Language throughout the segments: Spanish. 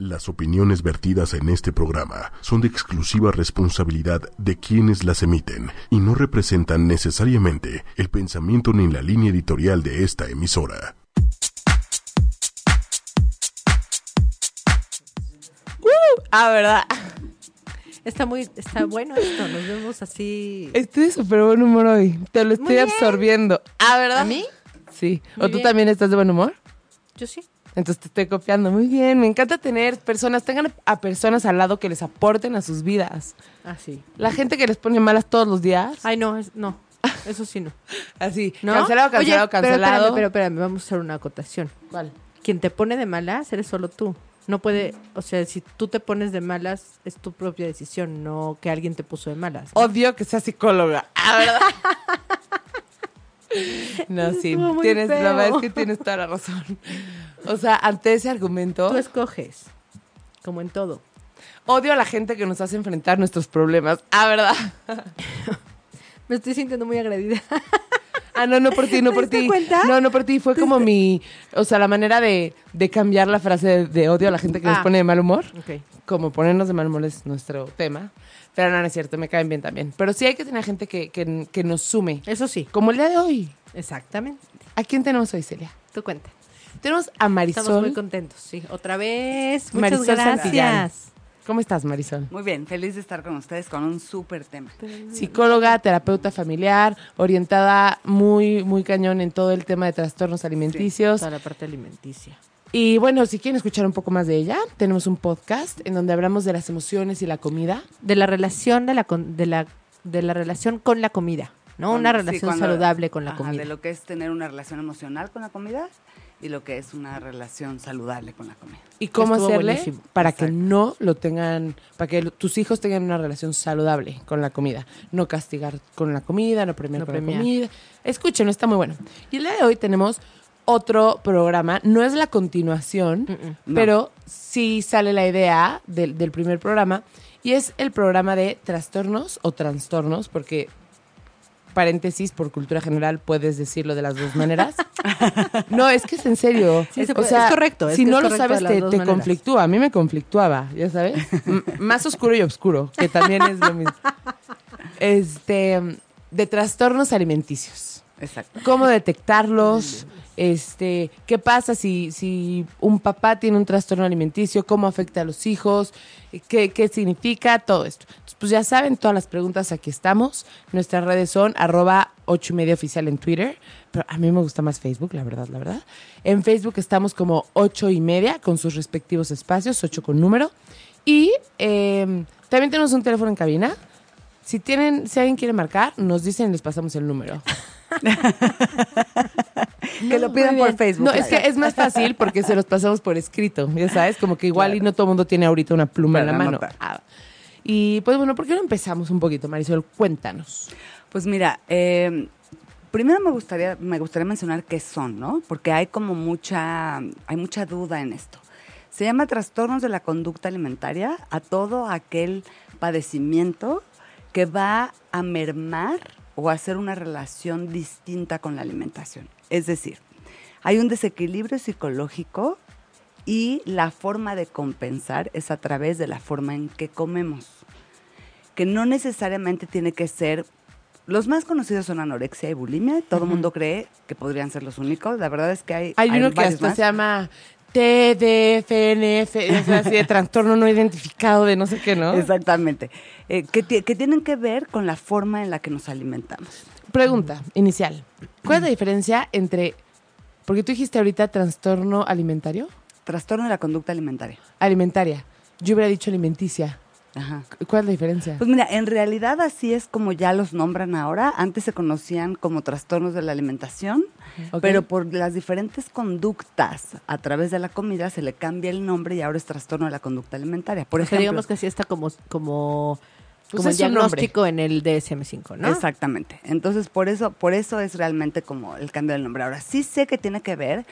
Las opiniones vertidas en este programa son de exclusiva responsabilidad de quienes las emiten y no representan necesariamente el pensamiento ni la línea editorial de esta emisora. Ah, ¿verdad? Está muy, está bueno esto, nos vemos así. Estoy de súper buen humor hoy. Te lo estoy bien. absorbiendo. Ah, ¿verdad? ¿A mí? Sí. Muy ¿O tú bien. también estás de buen humor? Yo sí. Entonces te estoy copiando. Muy bien. Me encanta tener personas, tengan a personas al lado que les aporten a sus vidas. Ah, sí. La gente que les pone malas todos los días. Ay, no, es- no. Eso sí no. Así. ¿No? Cancelado, cancelado, Oye, pero cancelado. espérame, pero espérame, vamos a hacer una acotación. ¿Cuál? Quien te pone de malas eres solo tú. No puede, o sea, si tú te pones de malas, es tu propia decisión, no que alguien te puso de malas. ¿no? Odio que sea psicóloga. Ah, ¿verdad? No, sí, tienes, la verdad es que tienes toda la razón. O sea, ante ese argumento, Tú escoges, como en todo. odio a la gente que nos hace enfrentar nuestros problemas. Ah, ¿verdad? Me estoy sintiendo muy agredida. Ah, no, no por ti, no ¿Te por ti. cuenta? No, no por ti. Fue como mi, o sea, la manera de, de cambiar la frase de, de odio a la gente que nos Ah. pone de mal humor. Ok. Como ponernos de mal humor es nuestro tema. Pero no, no es cierto, me caen bien también. Pero sí hay que tener gente que, que, que nos sume. Eso sí, Como el día de hoy. exactamente. ¿A quién tenemos hoy, Celia? Tú cuenta. Tenemos a Estamos Marisol. muy contentos, sí. Otra vez. Muchas Marisol Santillán. gracias. ¿Cómo estás, Marisol? Muy bien, feliz de estar con ustedes con un súper tema. Psicóloga, terapeuta familiar, orientada muy, muy cañón en todo el tema de trastornos alimenticios. Toda la parte alimenticia. Y bueno, si quieren escuchar un poco más de ella, tenemos un podcast en donde hablamos de las emociones y la comida. De la relación de la, con- de la, de la relación con la comida, ¿no? Con- Una sí, relación cuando- saludable con la ajá, comida. De lo que es tener una relación emocional con la comida y lo que es una relación saludable con la comida. Y cómo Estuvo hacerle buenísimo. para que no lo tengan, para que lo- tus hijos tengan una relación saludable con la comida. No castigar con la comida, no premiar No con premiar. la comida. Escuchen, está muy bueno. Y el día de hoy tenemos otro programa, no es la continuación. No. pero sí sale la idea del, del primer programa y es el programa de trastornos o trastornos, porque paréntesis por cultura general puedes decirlo de las dos maneras. no, es que es en serio. Sí, se O sea, es correcto, es si no es lo sabes te, te conflictúa, a mí me conflictuaba, ya sabes. M- más oscuro y oscuro, que también es lo mismo. Este, de trastornos alimenticios Exacto. cómo detectarlos, este, qué pasa si, si un papá tiene un trastorno alimenticio, cómo afecta a los hijos, qué, qué significa, todo esto. Entonces, pues ya saben, todas las preguntas aquí estamos. Nuestras redes son arroba ocho y media en Twitter, pero a mí me gusta más Facebook, la verdad, la verdad. En Facebook estamos como ocho y media con sus respectivos espacios, ocho con número. Y eh, también tenemos un teléfono en cabina. Si tienen, si alguien quiere marcar, nos dicen y les pasamos el número. que lo pidan por. Facebook. No, es que es más fácil porque se los pasamos por escrito, ya sabes, como que igual y no todo el mundo tiene ahorita una pluma en la mano. Ah, y pues bueno, ¿por qué no empezamos un poquito, Marisol? Cuéntanos. Pues mira, eh, primero me gustaría, me gustaría mencionar qué son, ¿no? Porque hay como mucha, hay mucha duda en esto. Se llama trastornos de la conducta alimentaria a todo aquel padecimiento que va a mermar o hacer una relación distinta con la alimentación. Es decir, hay un desequilibrio psicológico y la forma de compensar es a través de la forma en que comemos que no necesariamente tiene que ser. Los más conocidos son anorexia y bulimia. Todo el mundo cree que podrían ser los únicos. La verdad es que hay. Hay uno que hasta más. se llama TDFNF, o sea, así de trastorno no identificado de no sé qué, ¿no? Exactamente. Eh, que, ti- que tienen que ver con la forma en la que nos alimentamos. Pregunta inicial. ¿Cuál es la diferencia entre, porque tú dijiste ahorita trastorno alimentario? Trastorno de la conducta alimentaria. Alimentaria. Yo hubiera dicho alimenticia. Ajá. ¿Cuál es la diferencia? Pues mira, en realidad así es como ya los nombran ahora. Antes se conocían como trastornos de la alimentación, pero por las diferentes conductas a través de la comida se le cambia el nombre y ahora es trastorno de la conducta alimentaria. Por O sea, ejemplo, digamos que así está como, como, Pues como diagnóstico en el DSM-5, ¿no? Exactamente. Entonces, por eso, por eso es realmente como el cambio del nombre. Ahora, sí sé que tiene que ver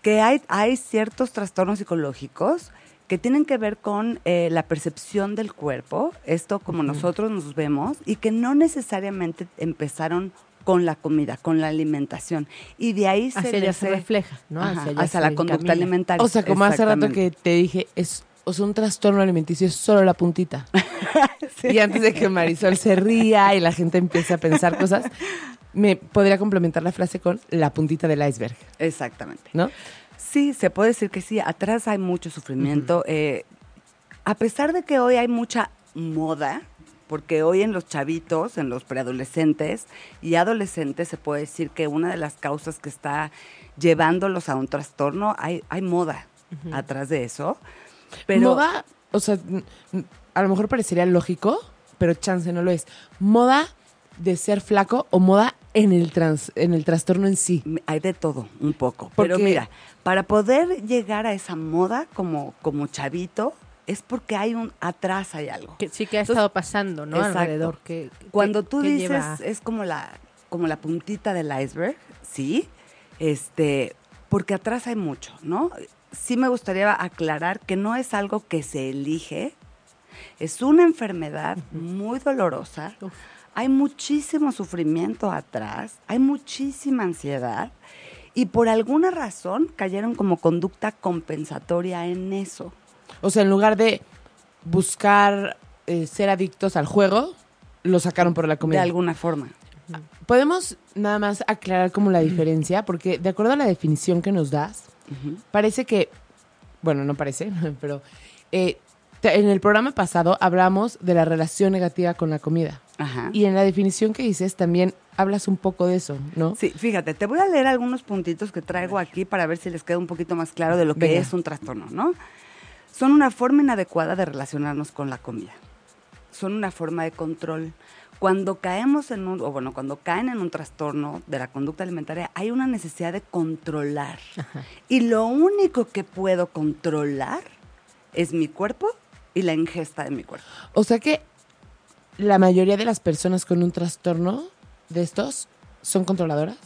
que hay, hay ciertos trastornos psicológicos que tienen que ver con eh, la percepción del cuerpo, esto como nosotros nos vemos, y que no necesariamente empezaron con la comida, con la alimentación. Y de ahí se, allá se refleja, ¿no? Ajá, allá hacia se la conducta alimentaria. O sea, como hace rato que te dije, es o sea, un trastorno alimenticio es solo la puntita. Y antes de que Marisol se ría y la gente empiece a pensar cosas, me podría complementar la frase con la puntita del iceberg, Exactamente. ¿no? Sí, se puede decir que sí. Atrás hay mucho sufrimiento. Eh, a pesar de que hoy hay mucha moda, porque hoy en los chavitos, en los preadolescentes y adolescentes, se puede decir que una de las causas que está llevándolos a un trastorno, hay, hay moda atrás de eso. Pero Moda, o sea, a lo mejor parecería lógico, pero chance no lo es. Moda de ser flaco o moda en el, trans, en el trastorno en sí. hay de todo, un poco. Pero Porque- mira, para poder llegar a esa moda como, como chavito, es porque hay un, atrás hay algo. Que sí que ha Entonces, estado pasando, ¿no? exacto. Alrededor. Que, que- Cuando tú que dices lleva- es como la, como la puntita del iceberg, sí, este, porque atrás hay mucho, ¿no? Sí me gustaría aclarar que no es algo que se elige, es una enfermedad muy dolorosa, Uf. Hay muchísimo sufrimiento atrás, hay muchísima ansiedad y por alguna razón cayeron como conducta compensatoria en eso. O sea, en lugar de buscar eh, ser adictos al juego, lo sacaron por la De comida. alguna forma. Podemos nada más aclarar como la diferencia, porque de acuerdo a la definición que nos das, parece que, bueno, no parece, pero eh, en el programa pasado hablamos de la relación negativa con la comida. Ajá. Y en la definición que dices también hablas un poco de eso, ¿no? Sí, fíjate, te voy a leer algunos puntitos que traigo aquí para ver si les queda un poquito más claro de lo que Venga. es un trastorno, ¿no? Son una forma inadecuada de relacionarnos con la comida. Son una forma de control. Cuando caemos en un, o bueno, cuando caen en un trastorno de la conducta alimentaria, hay una necesidad de controlar. Y lo único que puedo controlar es mi cuerpo y la ingesta de mi cuerpo. O sea que la mayoría de las personas con un trastorno de estos son controladoras.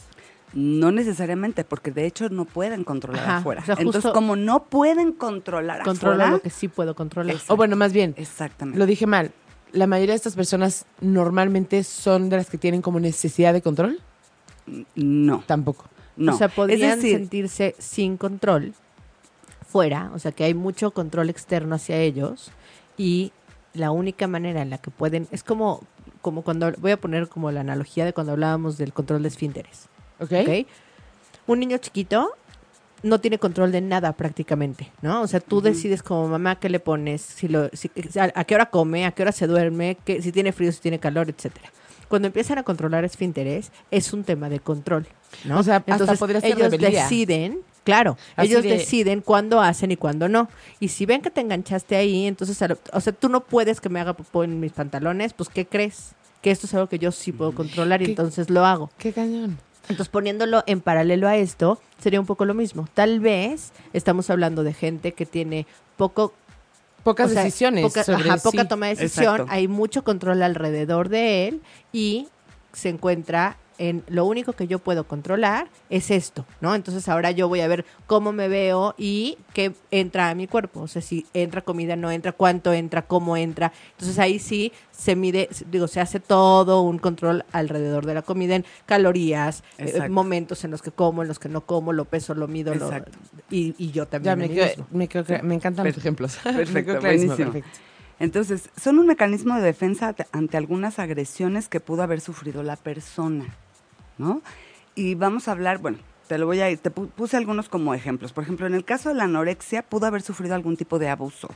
No necesariamente, porque de hecho no pueden controlar Ajá, afuera. o sea, Entonces, como no pueden controlar Controlo afuera, lo que sí puedo controlar. O bueno, más bien, Exactamente. lo dije mal. La mayoría de estas personas normalmente son de las que tienen como necesidad de control. No, Tampoco. no. O sea, podrían decir, sentirse sin control fuera, o sea, que hay mucho control externo hacia ellos y la única manera en la que pueden es como como cuando voy a poner como la analogía de cuando hablábamos del control de esfínteres, ¿Ok? ¿ok? Un niño chiquito no tiene control de nada prácticamente, ¿no? O sea, tú decides como mamá qué le pones, si lo, si- a, a qué hora come, a qué hora se duerme, que, si tiene frío, si tiene calor, etcétera. Cuando empiezan a controlar esfínteres, es un tema de control, ¿no? O sea, hasta podría ser ellos deciden, claro, Así ellos de- deciden cuándo hacen y cuándo no. Y si ven que te enganchaste ahí, entonces, o sea, tú no puedes que me haga popó en mis pantalones, pues ¿qué crees? Que esto es algo que yo sí puedo controlar y entonces lo hago. Qué cañón. Entonces, poniéndolo en paralelo a esto, sería un poco lo mismo. Tal vez estamos hablando de gente que tiene poco... Pocas o sea, decisiones. Poca, sobre ajá, poca sí. toma de decisión. Exacto. Hay mucho control alrededor de él y se encuentra en lo único que yo puedo controlar es esto, ¿no? Entonces ahora yo voy a ver cómo me veo y qué entra a mi cuerpo. O sea, si entra comida, no entra, cuánto entra, cómo entra. Entonces ahí sí se mide, digo, se hace todo un control alrededor de la comida en calorías, eh, momentos en los que como, en los que no como, lo peso, lo mido, lo- Exacto. y, y yo también. me, quedo- me, quedo me encantan los ejemplos. Perfecto, buenísimo. perfecto. Entonces, son un mecanismo de defensa ante algunas agresiones que pudo haber sufrido la persona, ¿no? Y vamos a hablar, bueno, te lo voy a te pu- puse algunos como ejemplos. Por ejemplo, en el caso de la anorexia, pudo haber sufrido algún tipo de abuso.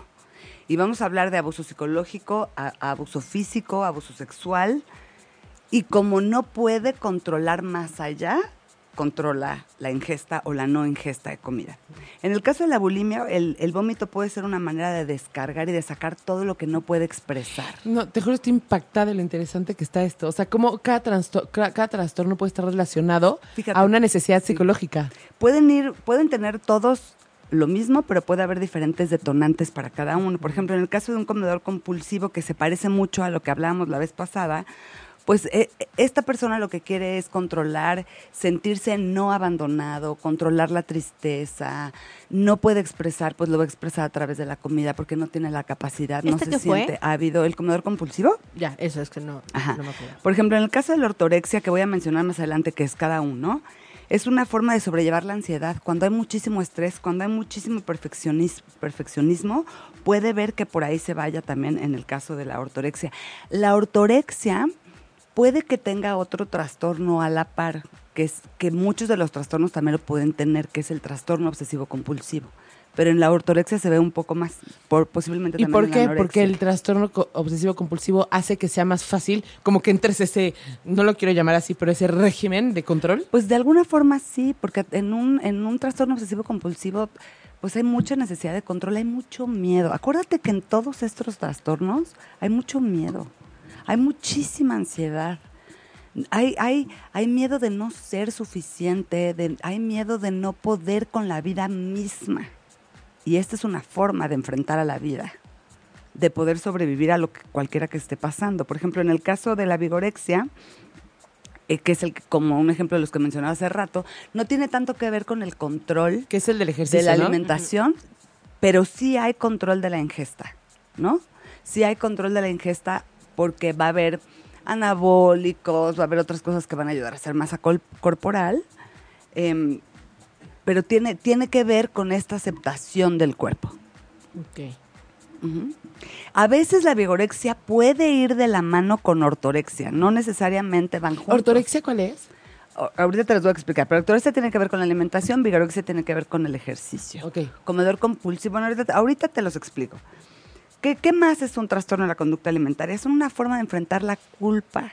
Y vamos a hablar de abuso psicológico, abuso físico, abuso sexual. Y como no puede controlar más allá, controla la ingesta o la no ingesta de comida. En el caso de la bulimia, el, el vómito puede ser una manera de descargar y de sacar todo lo que no puede expresar. No, te juro, estoy impactada de lo interesante que está esto. O sea, cómo cada, cada trastorno puede estar relacionado Fíjate. a una necesidad psicológica. Pueden ir, pueden tener todos lo mismo, pero puede haber diferentes detonantes para cada uno. Por ejemplo, en el caso de un comedor compulsivo que se parece mucho a lo que hablábamos la vez pasada, pues eh, esta persona lo que quiere es controlar, sentirse no abandonado, controlar la tristeza, no puede expresar, pues lo va a expresar a través de la comida porque no tiene la capacidad, no ¿Este se siente ávido. ¿El comedor compulsivo? Ya, eso es que no, Ajá. no me acuerdo. Por ejemplo, en el caso de la ortorexia, que voy a mencionar más adelante, que es cada uno, es una forma de sobrellevar la ansiedad. Cuando hay muchísimo estrés, cuando hay muchísimo perfeccionis- perfeccionismo, puede ver que por ahí se vaya también en el caso de la ortorexia. La ortorexia puede que tenga otro trastorno a la par, que es que muchos de los trastornos también lo pueden tener, que es el trastorno obsesivo compulsivo. Pero en la ortorexia se ve un poco más, por, posiblemente ¿Y también por en la qué? Porque el trastorno obsesivo compulsivo hace que sea más fácil, como que entres ese, no lo quiero llamar así, pero ese régimen de control. Pues de alguna forma sí, porque en un, en un trastorno obsesivo compulsivo, pues hay mucha necesidad de control, hay mucho miedo. Acuérdate que en todos estos trastornos hay mucho miedo, hay muchísima ansiedad. Hay, hay, hay miedo de no ser suficiente, de, hay miedo de no poder con la vida misma. Y esta es una forma de enfrentar a la vida, de poder sobrevivir a lo que cualquiera que esté pasando. Por ejemplo, en el caso de la vigorexia, eh, que es el como un ejemplo de los que mencionaba hace rato, no tiene tanto que ver con el control Que es el del ejercicio, de la ¿no? alimentación, pero sí hay control de la ingesta, ¿no? Sí hay control de la ingesta porque va a haber anabólicos, va a haber otras cosas que van a ayudar a hacer masa corporal, em, pero tiene, tiene que ver con esta aceptación del cuerpo. Ok. A veces la vigorexia puede ir de la mano con ortorexia, no necesariamente van juntos. ¿Ortorexia cuál es? Ahorita te los voy a explicar, pero ortorexia tiene que ver con la alimentación, vigorexia tiene que ver con el ejercicio. Ok. Comedor compulsivo, bueno, ahorita, ahorita te los explico. ¿Qué, ¿Qué más es un trastorno de la conducta alimentaria? Es una forma de enfrentar la culpa.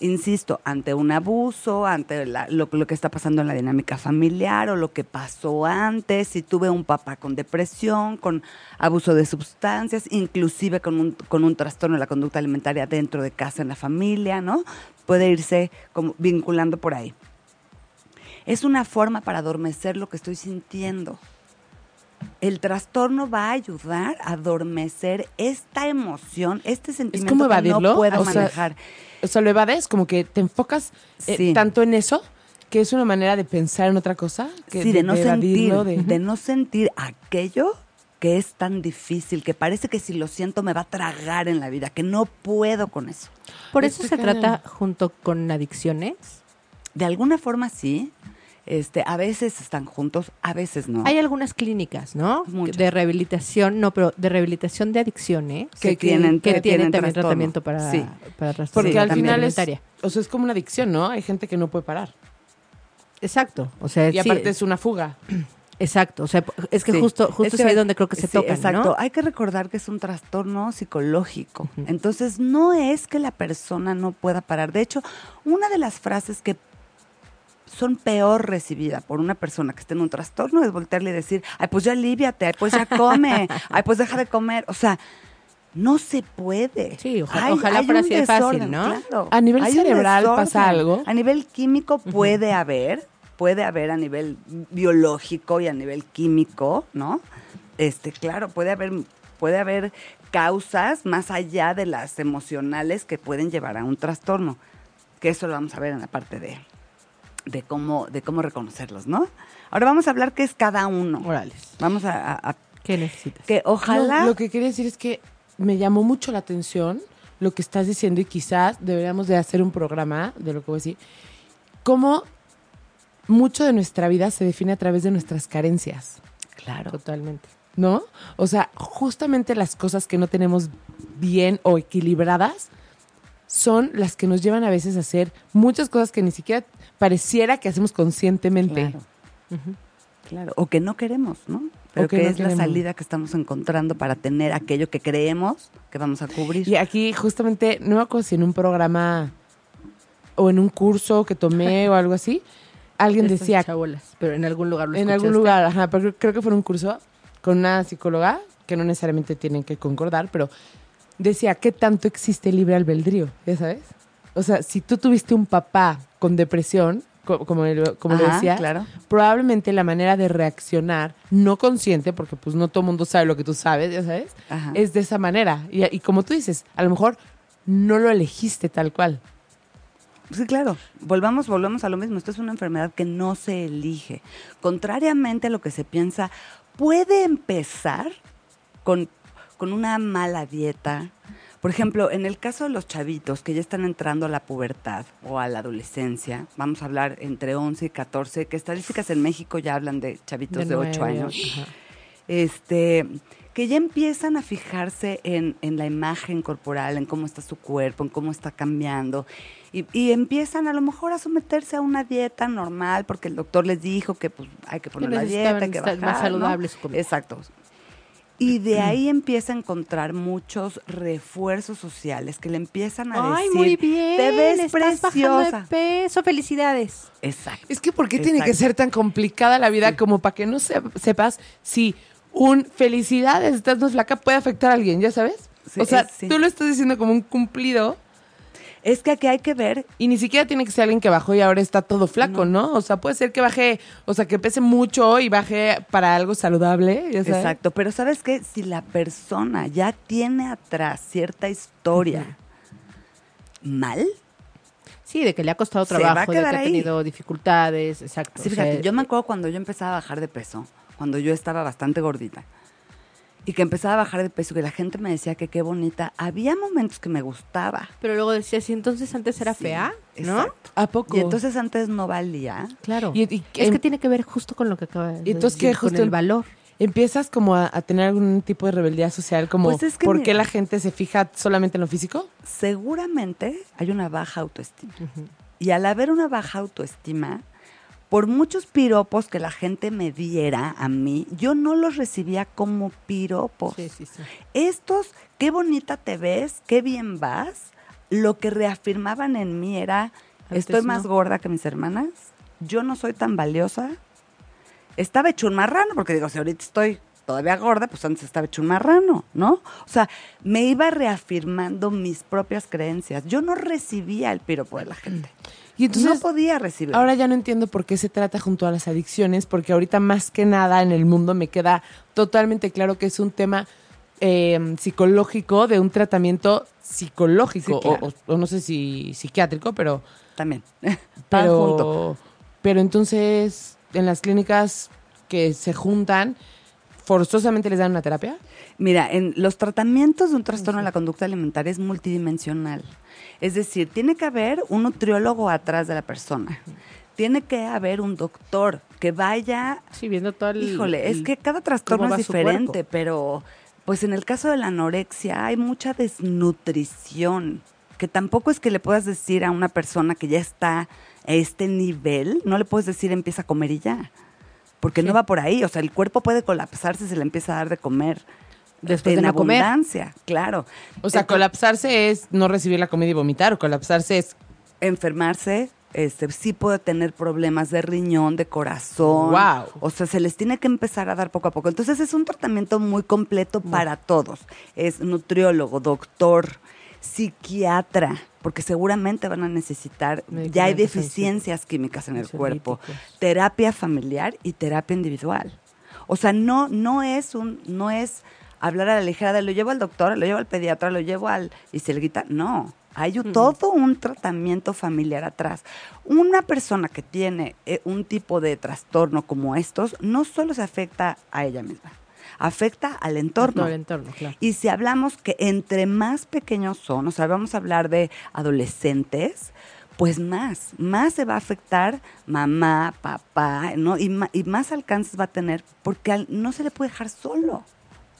Insisto, ante un abuso, ante la- lo, lo que está pasando en la dinámica familiar o lo que pasó antes, si tuve un papá con depresión, con abuso de sustancias, inclusive con un, con un trastorno de la conducta alimentaria dentro de casa, en la familia, ¿no? Puede irse como vinculando por ahí. Es una forma para adormecer lo que estoy sintiendo. El trastorno va a ayudar a adormecer esta emoción, este sentimiento como que no puedo o sea, manejar. O sea, lo evades, como que te enfocas eh, Sí. tanto en eso, que es una manera de pensar en otra cosa. Que sí, de, no sentir, evadirlo, de... de- no sentir aquello que es tan difícil, que parece que si lo siento me va a tragar en la vida, que no puedo con eso. Por eso se cañón. trata junto con adicciones. De alguna forma sí, este, a veces están juntos, a veces no. Hay algunas clínicas, ¿no? Muchas. De rehabilitación, no, pero de rehabilitación de adicciones Que que, tienen- que que tienen tienen también trastorno. tratamiento para, Sí. para trastorno Porque Sí, al final es, o sea, es como una adicción, ¿no? Hay gente que no puede parar. Exacto, o sea, Y sí, aparte es una fuga. exacto, o sea, es que Sí. justo justo es, que- ahí donde creo que se sí, tocan, Exacto. ¿no? Hay que recordar que es un trastorno psicológico. Entonces, no es que la persona no pueda parar. De hecho, una de las frases que son peor recibidas por una persona que esté en un trastorno es voltearle y decir, ay, pues ya aliviate, ay, pues ya come, ay, pues deja de comer. O sea, no se puede. Sí, oja- ojalá fuera un así fácil, ¿no? claro. A nivel Hay cerebral pasa algo. A nivel químico puede haber, puede haber a nivel biológico y a nivel químico, ¿no? Este, claro, puede haber, puede haber causas más allá de las emocionales que pueden llevar a un trastorno. Que eso lo vamos a ver en la parte de, de cómo, de cómo reconocerlos, ¿no? Ahora vamos a hablar qué es cada uno. Morales. Vamos a, a- a- ¿Qué necesitas? que ojalá. No, lo que quería decir es que me llamó mucho la atención lo que estás diciendo y quizás deberíamos de hacer un programa de lo que voy a decir. Cómo mucho de nuestra vida se define a través de nuestras carencias, Claro. Totalmente. ¿no? O sea, justamente las cosas que no tenemos bien o equilibradas son las que nos llevan a veces a hacer muchas cosas que ni siquiera pareciera que hacemos conscientemente. Claro. Claro, o que no queremos, ¿no? Pero que que, no es queremos. la salida que estamos encontrando para tener aquello que creemos que vamos a cubrir. Y aquí justamente, no me acuerdo si en un programa o en un curso que tomé o algo así, alguien Estas decía, chabolas, pero en algún lugar lo en algún lugar, ajá, pero creo que fue en un curso con una psicóloga, que no necesariamente tienen que concordar, pero decía, ¿qué tanto existe el libre albedrío? ¿Ya sabes? O sea, si tú tuviste un papá con depresión, co- como, como lo decía, claro. probablemente la manera de reaccionar, no consciente, porque pues no todo el mundo sabe lo que tú sabes, ya sabes, Ajá. es de esa manera. Y, y como tú dices, a lo mejor no lo elegiste tal cual. Sí, claro. Volvamos, volvemos a lo mismo. Esto es una enfermedad que no se elige. Contrariamente a lo que se piensa, puede empezar con, con una mala dieta, Por ejemplo, en el caso de los chavitos que ya están entrando a la pubertad o a la adolescencia, vamos a hablar entre 11 y 14, que estadísticas en México ya hablan de chavitos de, 8 nueve, años. ajá. Este, que ya empiezan a fijarse en, en la imagen corporal, en cómo está su cuerpo, en cómo está cambiando. Y, y empiezan a lo mejor a someterse a una dieta normal porque el doctor les dijo que pues, hay que poner la necesitaban dieta, que bajar, más ¿no? saludable su comida. Exacto. Y de ahí empieza a encontrar muchos refuerzos sociales que le empiezan a Ay, decir, muy bien. te ves estás bajando preciosa. de peso. Felicidades. Exacto. Es que ¿por qué tiene que ser tan complicada la vida como para que no se- sepas si un felicidades, estás más flaca, puede afectar a alguien, ¿ya sabes? Sí, o sea, es- sí. tú lo estás diciendo como un cumplido Es que aquí hay que ver y ni siquiera tiene que ser alguien que bajó y ahora está todo flaco, ¿no? O sea, puede ser que baje, o sea, que pese mucho y baje para algo saludable, ¿ya sabes? Exacto, pero ¿sabes qué? Si la persona ya tiene atrás cierta historia mal, Sí, de que le ha costado trabajo, de que ha tenido dificultades, exacto. sí, o sea, fíjate, yo me acuerdo cuando yo empezaba a bajar de peso, cuando yo estaba bastante gordita, y que empezaba a bajar de peso, que la gente me decía que qué bonita, había momentos que me gustaba. Pero luego decías, ¿y entonces antes era Sí, fea? ¿No? exacto. ¿A poco? Y entonces antes no valía. Claro. Y- y- es em- que tiene que ver justo con lo que acaba de Y entonces, ¿qué? decir, con Justo el el- valor. empiezas como a, a tener algún tipo de rebeldía social, como Pues es que ¿por qué la gente se fija solamente en lo físico? seguramente hay una baja autoestima. Y al haber una baja autoestima, por muchos piropos que la gente me diera a mí, yo no los recibía como piropos. Sí, sí, sí. Estos, qué bonita te ves, qué bien vas, lo que reafirmaban en mí era, Antes estoy más no. gorda que mis hermanas, yo no soy tan valiosa. Estaba hecho un marrano, porque digo, si ahorita estoy todavía gorda, pues antes estaba hecho un marrano, ¿no? O sea, me iba reafirmando mis propias creencias. Yo no recibía el piropo de la gente. Y entonces, no podía recibir. ahora ya no entiendo por qué se trata junto a las adicciones, porque ahorita más que nada en el mundo me queda totalmente claro que es un tema eh, psicológico, de un tratamiento psicológico, Sí, claro. o, no sé si psiquiátrico, pero, también. Junto. pero, pero entonces en las clínicas que se juntan, forzosamente les dan una terapia. Mira, en los tratamientos de un trastorno de la conducta alimentaria es multidimensional. Es decir, tiene que haber un nutriólogo atrás de la persona. Tiene que haber un doctor que vaya Sí, viendo todo el... Híjole, es que cada trastorno es diferente, pero pues en el caso de la anorexia hay mucha desnutrición, que tampoco es que le puedas decir a una persona que ya está a este nivel, no le puedes decir empieza a comer y ya, porque no va por ahí, o sea, el cuerpo puede colapsarse si se le empieza a dar de comer. Después de en no comer. abundancia, claro. O sea, Entonces, colapsarse es no recibir la comida y vomitar, o colapsarse es enfermarse, este, sí puede tener problemas de riñón, de corazón. Guau. O sea, se les tiene que empezar a dar poco a poco. Entonces es un tratamiento muy completo para todos. Es nutriólogo, doctor, psiquiatra, porque seguramente van a necesitar, ya hay deficiencias químicas en el cuerpo, terapia familiar y terapia individual. O sea, no, no es un, no es hablar a la ligera de lo llevo al doctor, lo llevo al pediatra, lo llevo al y se le quita. No, hay un- todo un tratamiento familiar atrás. Una persona que tiene eh, un tipo de trastorno como estos, no solo se afecta a ella misma, afecta al entorno. el entorno, claro. Y si hablamos que entre más pequeños son, o sea, vamos a hablar de adolescentes, pues más, más se va a afectar mamá, papá, ¿no? Y, y más alcances va a tener porque al- no se le puede dejar solo,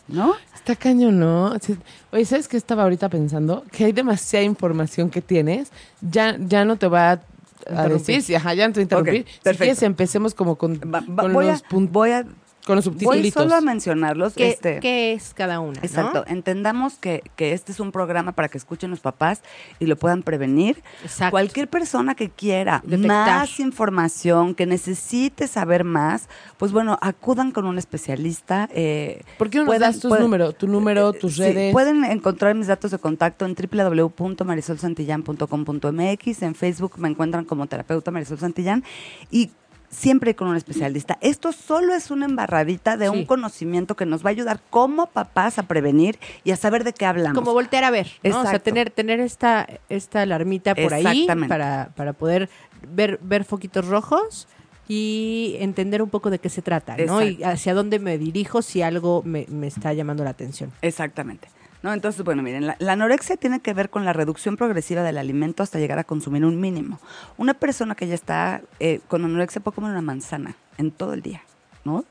¿no? Está cañón, ¿no? Sí. Oye, ¿sabes qué estaba ahorita pensando? Que hay demasiada información que tienes. Ya, ya no te va a, Interrumpir. decir, si, ajá, ya no te interrumpir. si perfecto. quieres, empecemos como con, Va- va- con voy, los a, pun- voy a con los voy subtitulitos. solo a mencionarlos. ¿Qué, este, qué es cada una? ¿no? Exacto, entendamos que, que este es un programa para que escuchen los papás y lo puedan prevenir. Exacto. Cualquier persona que quiera Detectar. más información, que necesite saber más, pues bueno, acudan con un especialista. eh, ¿Por qué no nos pueden- das tus pueden- números, tu número, eh, tus sí, redes? pueden encontrar mis datos de contacto en www.marisolsantillán.com.mx. En Facebook me encuentran como terapeuta Marisol Santillán y siempre con un especialista. Esto solo es una embarradita de un conocimiento que nos va a ayudar como papás a prevenir y a saber de qué hablamos. Como voltear a ver, ¿no? O sea, tener, tener esta, esta alarmita por ahí para, para poder ver, ver foquitos rojos y entender un poco de qué se trata, ¿no? Y hacia dónde me dirijo si algo me, me está llamando la atención. Exactamente. ¿No? Entonces, bueno, miren, la, la anorexia tiene que ver con la reducción progresiva del alimento hasta llegar a consumir un mínimo. Una persona que ya está eh, con anorexia puede comer una manzana en todo el día, ¿no?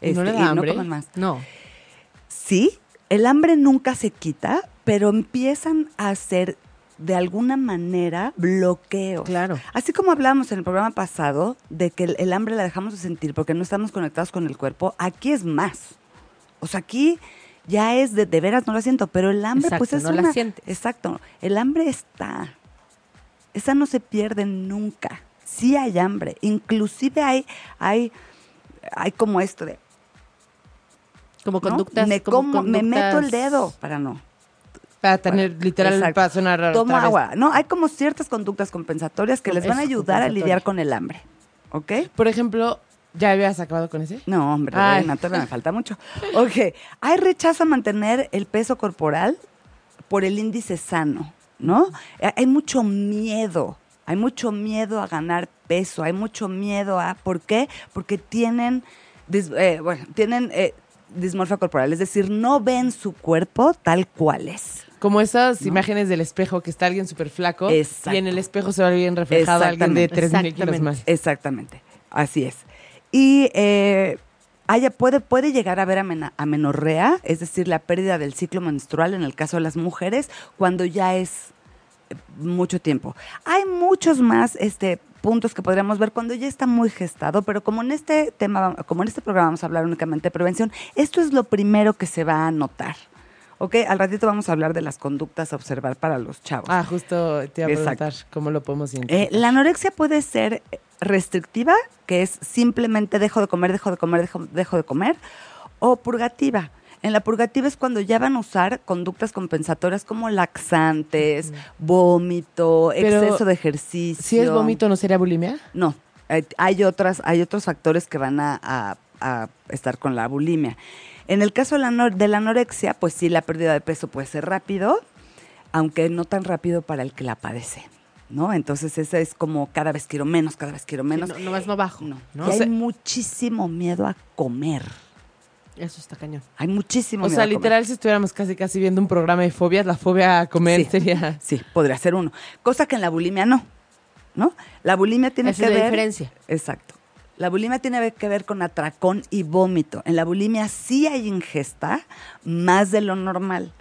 ¿Y no le Este, da hambre? comen más. No. Sí, el hambre nunca se quita, pero empiezan a hacer de alguna manera bloqueos. Claro. Así como hablábamos en el programa pasado de que el, el hambre la dejamos de sentir porque no estamos conectados con el cuerpo, aquí es más. O sea, aquí ya es de, de veras no la siento, pero el hambre pues es no la una- sientes. Exacto, el hambre está. Esa no se pierde nunca. Sí hay hambre, inclusive hay hay hay como esto de Como ¿no? conductas. me como como, me meto el dedo para no. Para tener literal Exacto. para sonar raro. Tomo agua. No, hay como ciertas conductas compensatorias que les van a ayudar a lidiar con el hambre. ¿Ok? Por ejemplo, ¿ya habías acabado con ese? No, hombre. Reina, todavía me falta mucho. Ok, hay rechazo a mantener el peso corporal por el índice sano, ¿no? Eh, Hay mucho miedo, hay mucho miedo a ganar peso, hay mucho miedo a... ¿Por qué? Porque tienen, eh, bueno, tienen eh, dismorfia corporal, es decir, no ven su cuerpo tal cual es. Como esas ¿No? imágenes del espejo que está alguien súper flaco Exacto. y en el espejo se ve bien reflejado alguien de Exactamente. 3 mil kilos más. Exactamente, así es. Y eh, haya, puede, puede llegar a haber amena- amenorrea, es decir, la pérdida del ciclo menstrual en el caso de las mujeres, cuando ya es eh, mucho tiempo. Hay muchos más este, puntos que podríamos ver cuando ya está muy gestado, pero como en este tema, como en este programa vamos a hablar únicamente de prevención, esto es lo primero que se va a notar. ¿Ok? Al ratito vamos a hablar de las conductas a observar para los chavos. Ah, justo te iba a preguntar cómo lo podemos Eh, identificar. la anorexia puede ser restrictiva, que es simplemente dejo de comer, dejo de comer, dejo, dejo de comer, o purgativa. En la purgativa es cuando ya van a usar conductas compensatorias como laxantes, vómito, Pero, exceso de ejercicio. si es vómito, ¿no sería bulimia? No, hay- otras, hay otros factores que van a, a- a estar con la bulimia. En el caso de la, de la anorexia, pues sí, la pérdida de peso puede ser rápido, aunque no tan rápido para el que la padece, ¿no? Entonces ese es como cada vez quiero menos, cada vez quiero menos. No, nomás no bajo. No, ¿no? Y hay muchísimo miedo a comer. Eso está cañón. Hay muchísimo O miedo sea, a comer. literal, si estuviéramos casi casi viendo un programa de fobias, la fobia a comer Sí. sería... Sí, podría ser uno. Cosa que en la bulimia no, ¿no? La bulimia tiene Esa que es la ver... diferencia. Exacto. La bulimia tiene que ver con atracón y vómito. En la bulimia sí hay ingesta más de lo normal.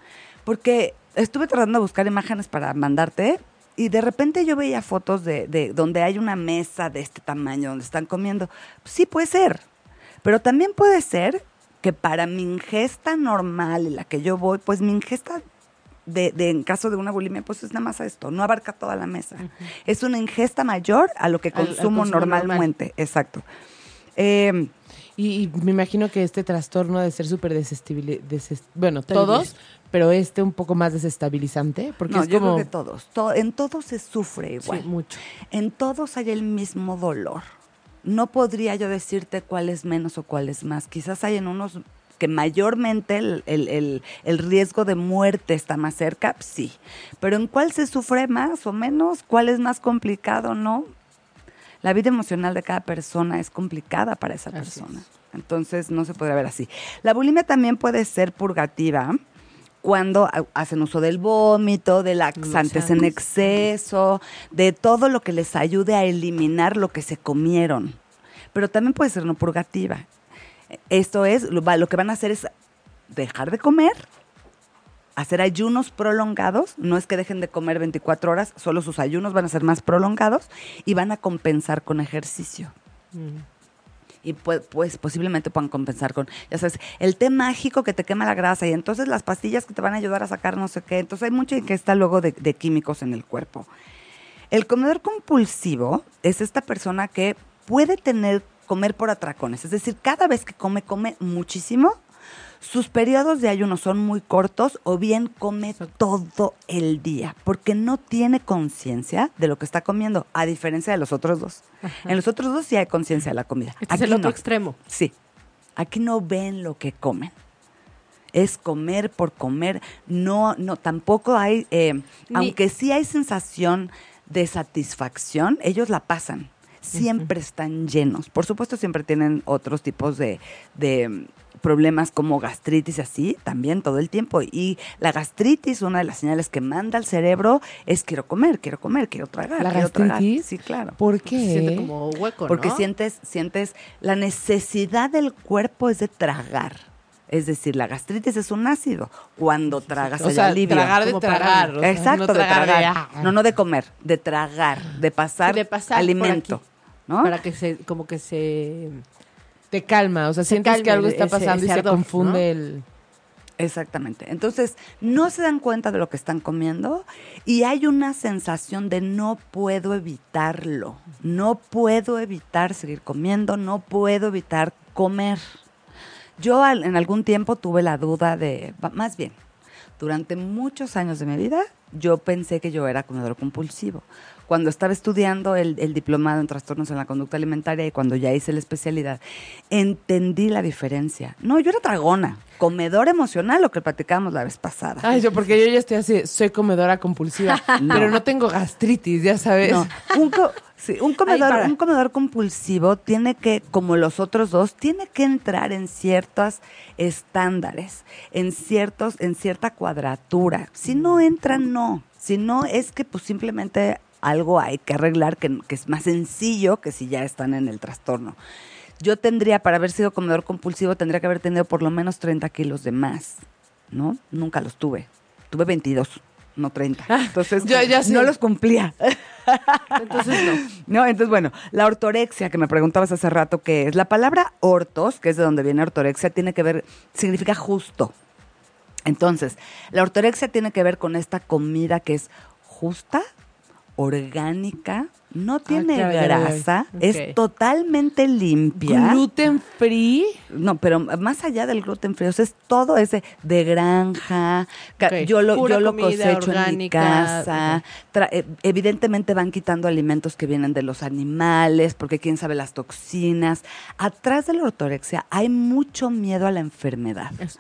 Porque estuve tratando de buscar imágenes para mandarte y de repente yo veía fotos de, de donde hay una mesa de este tamaño, donde están comiendo. Sí puede ser, pero también puede ser que para mi ingesta normal y la que yo voy, pues mi ingesta de, de- en caso de una bulimia, pues es nada más esto, no abarca toda la mesa. Es una ingesta mayor a lo que Al- al consumo, consumo normal. normalmente. Exacto. Eh, Y, y me imagino que este trastorno de ser súper desestibili... deses- Bueno, todos, pero este un poco más desestabilizante, porque no, es yo como... creo que todos. to- en todos se sufre igual. Sí, mucho. En todos hay el mismo dolor. No podría yo decirte cuál es menos o cuál es más. Quizás hay en unos que mayormente el, el- el- el riesgo de muerte está más cerca, sí. Pero en cuál se sufre más o menos, cuál es más complicado, ¿no? La vida emocional de cada persona es complicada para esa Así persona. es. Entonces no se puede ver así. La bulimia también puede ser purgativa cuando ha- hacen uso del vómito, de laxantes en exceso, de todo lo que les ayude a eliminar lo que se comieron. Pero también puede ser no purgativa. Esto es, lo que van a hacer es dejar de comer, hacer ayunos prolongados, no es que dejen de comer 24 horas, solo sus ayunos van a ser más prolongados y van a compensar con ejercicio. Y pues, pues posiblemente puedan compensar con, ya sabes, el té mágico que te quema la grasa y entonces las pastillas que te van a ayudar a sacar no sé qué. Entonces hay mucha ingesta luego de, de químicos en el cuerpo. El comedor compulsivo es esta persona que puede tener comer por atracones, es decir, cada vez que come, come muchísimo. Sus periodos de ayuno son muy cortos o bien come todo el día porque no tiene conciencia de lo que está comiendo, a diferencia de los otros dos. En los otros dos sí hay conciencia de la comida. Este es el otro no. extremo. Sí. Aquí no ven lo que comen. Es comer por comer. No, no, tampoco hay, eh, aunque sí hay sensación de satisfacción, ellos la pasan. Siempre están llenos. Por supuesto, siempre tienen otros tipos de, de, problemas como gastritis y así, también todo el tiempo. Y la gastritis, una de las señales que manda al cerebro es quiero comer, quiero comer, quiero tragar, ¿La quiero tragar. gastritis? Sí, claro. ¿Por Se siente qué? como hueco, Porque ¿no? sientes, sientes la necesidad del cuerpo es de tragar. Es decir, la gastritis es un ácido. Cuando tragas O sea, alivio. tragar de tragar. o sea, Exacto, no de tragar tragar. de, ah, No, no de comer, de tragar, de pasar, de pasar alimento. aquí. ¿no? Para que se, como que se... Te calma, o sea, sientes que algo está ese- pasando y se confunde ¿no? el... Exactamente. Entonces, no se dan cuenta de lo que están comiendo y hay una sensación de no puedo evitarlo, no puedo evitar seguir comiendo, no puedo evitar comer. Yo al- en algún tiempo tuve la duda de, más bien, durante muchos años de mi vida, yo pensé que yo era comedor compulsivo. Cuando estaba estudiando el, el diplomado en trastornos en la conducta alimentaria y cuando ya hice la especialidad, entendí la diferencia. No, yo era tragona, comedor emocional, lo que platicábamos la vez pasada. Ay, yo porque yo ya estoy así, soy comedora compulsiva, No. pero no tengo gastritis, ya sabes. No, un, co- sí, un comedor, un comedor compulsivo tiene que, como los otros dos, tiene que entrar en ciertos estándares, en ciertos, en cierta cuadratura. Si no entra, no. Si no, es que pues simplemente algo hay que arreglar que, que es más sencillo que si ya están en el trastorno. Yo tendría, para haber sido comedor compulsivo, tendría que haber tenido por lo menos 30 kilos de más, ¿no? Nunca los tuve. Tuve 22, no 30. Entonces, ya- ya no los cumplía. Entonces no. No, entonces, bueno, la ortorexia que me preguntabas hace rato, ¿qué es? La palabra ortos, que es de donde viene ortorexia, tiene que ver, significa justo. Entonces, la ortorexia tiene que ver con esta comida que es justa, orgánica, no tiene claro, lo veo. grasa, es totalmente limpia. Gluten free. No, pero más allá del gluten frío, o sea, es todo ese de granja. Yo lo, Pura yo lo cosecho en mi casa. Eh, evidentemente van quitando alimentos que vienen de los animales, porque quién sabe las toxinas. Atrás de la ortorexia hay mucho miedo a la enfermedad. Es-.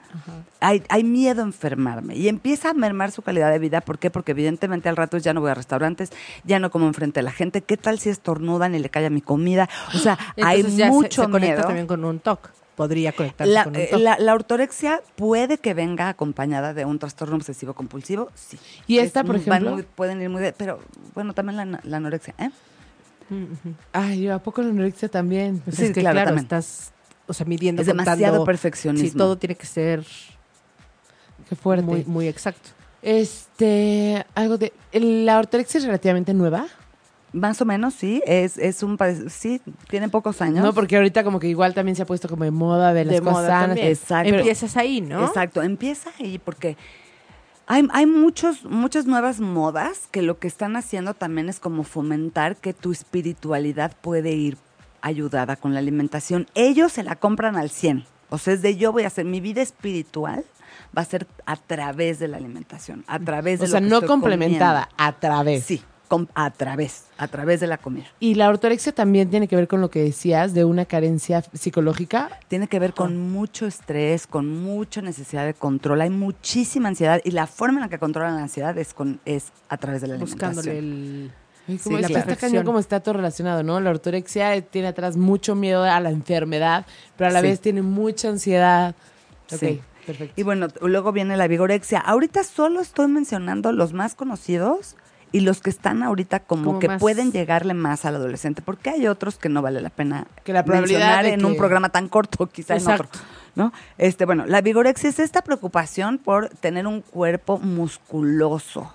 Hay, hay miedo a enfermarme y empieza a mermar su calidad de vida. ¿Por qué? Porque evidentemente al rato ya no voy a restaurantes, ya no como enfrente de la gente. ¿Qué tal si estornudan y le cae a mi comida? O sea, hay ya se- mucho se, conecta miedo. también con un TOC. Podría conectarse La, con un eh, TOC. la- la ortorexia puede que venga acompañada de un trastorno obsesivo compulsivo, sí. Y esta, Es por ejemplo? muy- pueden ir muy de, pero bueno, también la, la anorexia, ¿eh? Mm. Ay, yo, ¿a poco la anorexia también? Pues Sí, es que claro, estás, o sea, midiendo, Es demasiado contando. perfeccionismo. Sí, todo tiene que ser Qué fuerte. muy, muy exacto. Este, algo de... ¿La ortorexia es relativamente nueva? Más o menos, sí, es, es un sí, tiene pocos años. No, porque ahorita como que igual también se ha puesto como de moda de las de cosas moda sanas. también. Exacto. Empiezas ahí, ¿no? Exacto, empieza ahí porque hay, hay muchos, muchas nuevas modas que lo que están haciendo también es como fomentar que tu espiritualidad puede ir ayudada con la alimentación. Ellos se la compran al 100. O sea, es de yo voy a hacer mi vida espiritual va a ser a través de la alimentación, a través de O lo sea, que no estoy complementada, comiendo. a través. Sí, a través, a través de la comida. Y la ortorexia también tiene que ver con lo que decías de una carencia psicológica. Tiene que ver con mucho estrés, con mucha necesidad de control. Hay muchísima ansiedad y la forma en la que controlan la ansiedad es con es a través de la Buscándole alimentación. el... Ay, Sí, como la está, como está todo relacionado, ¿no? La ortorexia eh, tiene atrás mucho miedo a la enfermedad, pero a la Sí. vez tiene mucha ansiedad. Sí. perfecto. Y bueno, luego viene la vigorexia. Ahorita solo estoy mencionando los más conocidos y los que están ahorita como, Como que más- pueden llegarle más al adolescente, porque hay otros que no vale la pena Que la mencionar en un programa tan corto, quizá en otro, ¿no? Este, bueno, la vigorexia es esta preocupación por tener un cuerpo musculoso.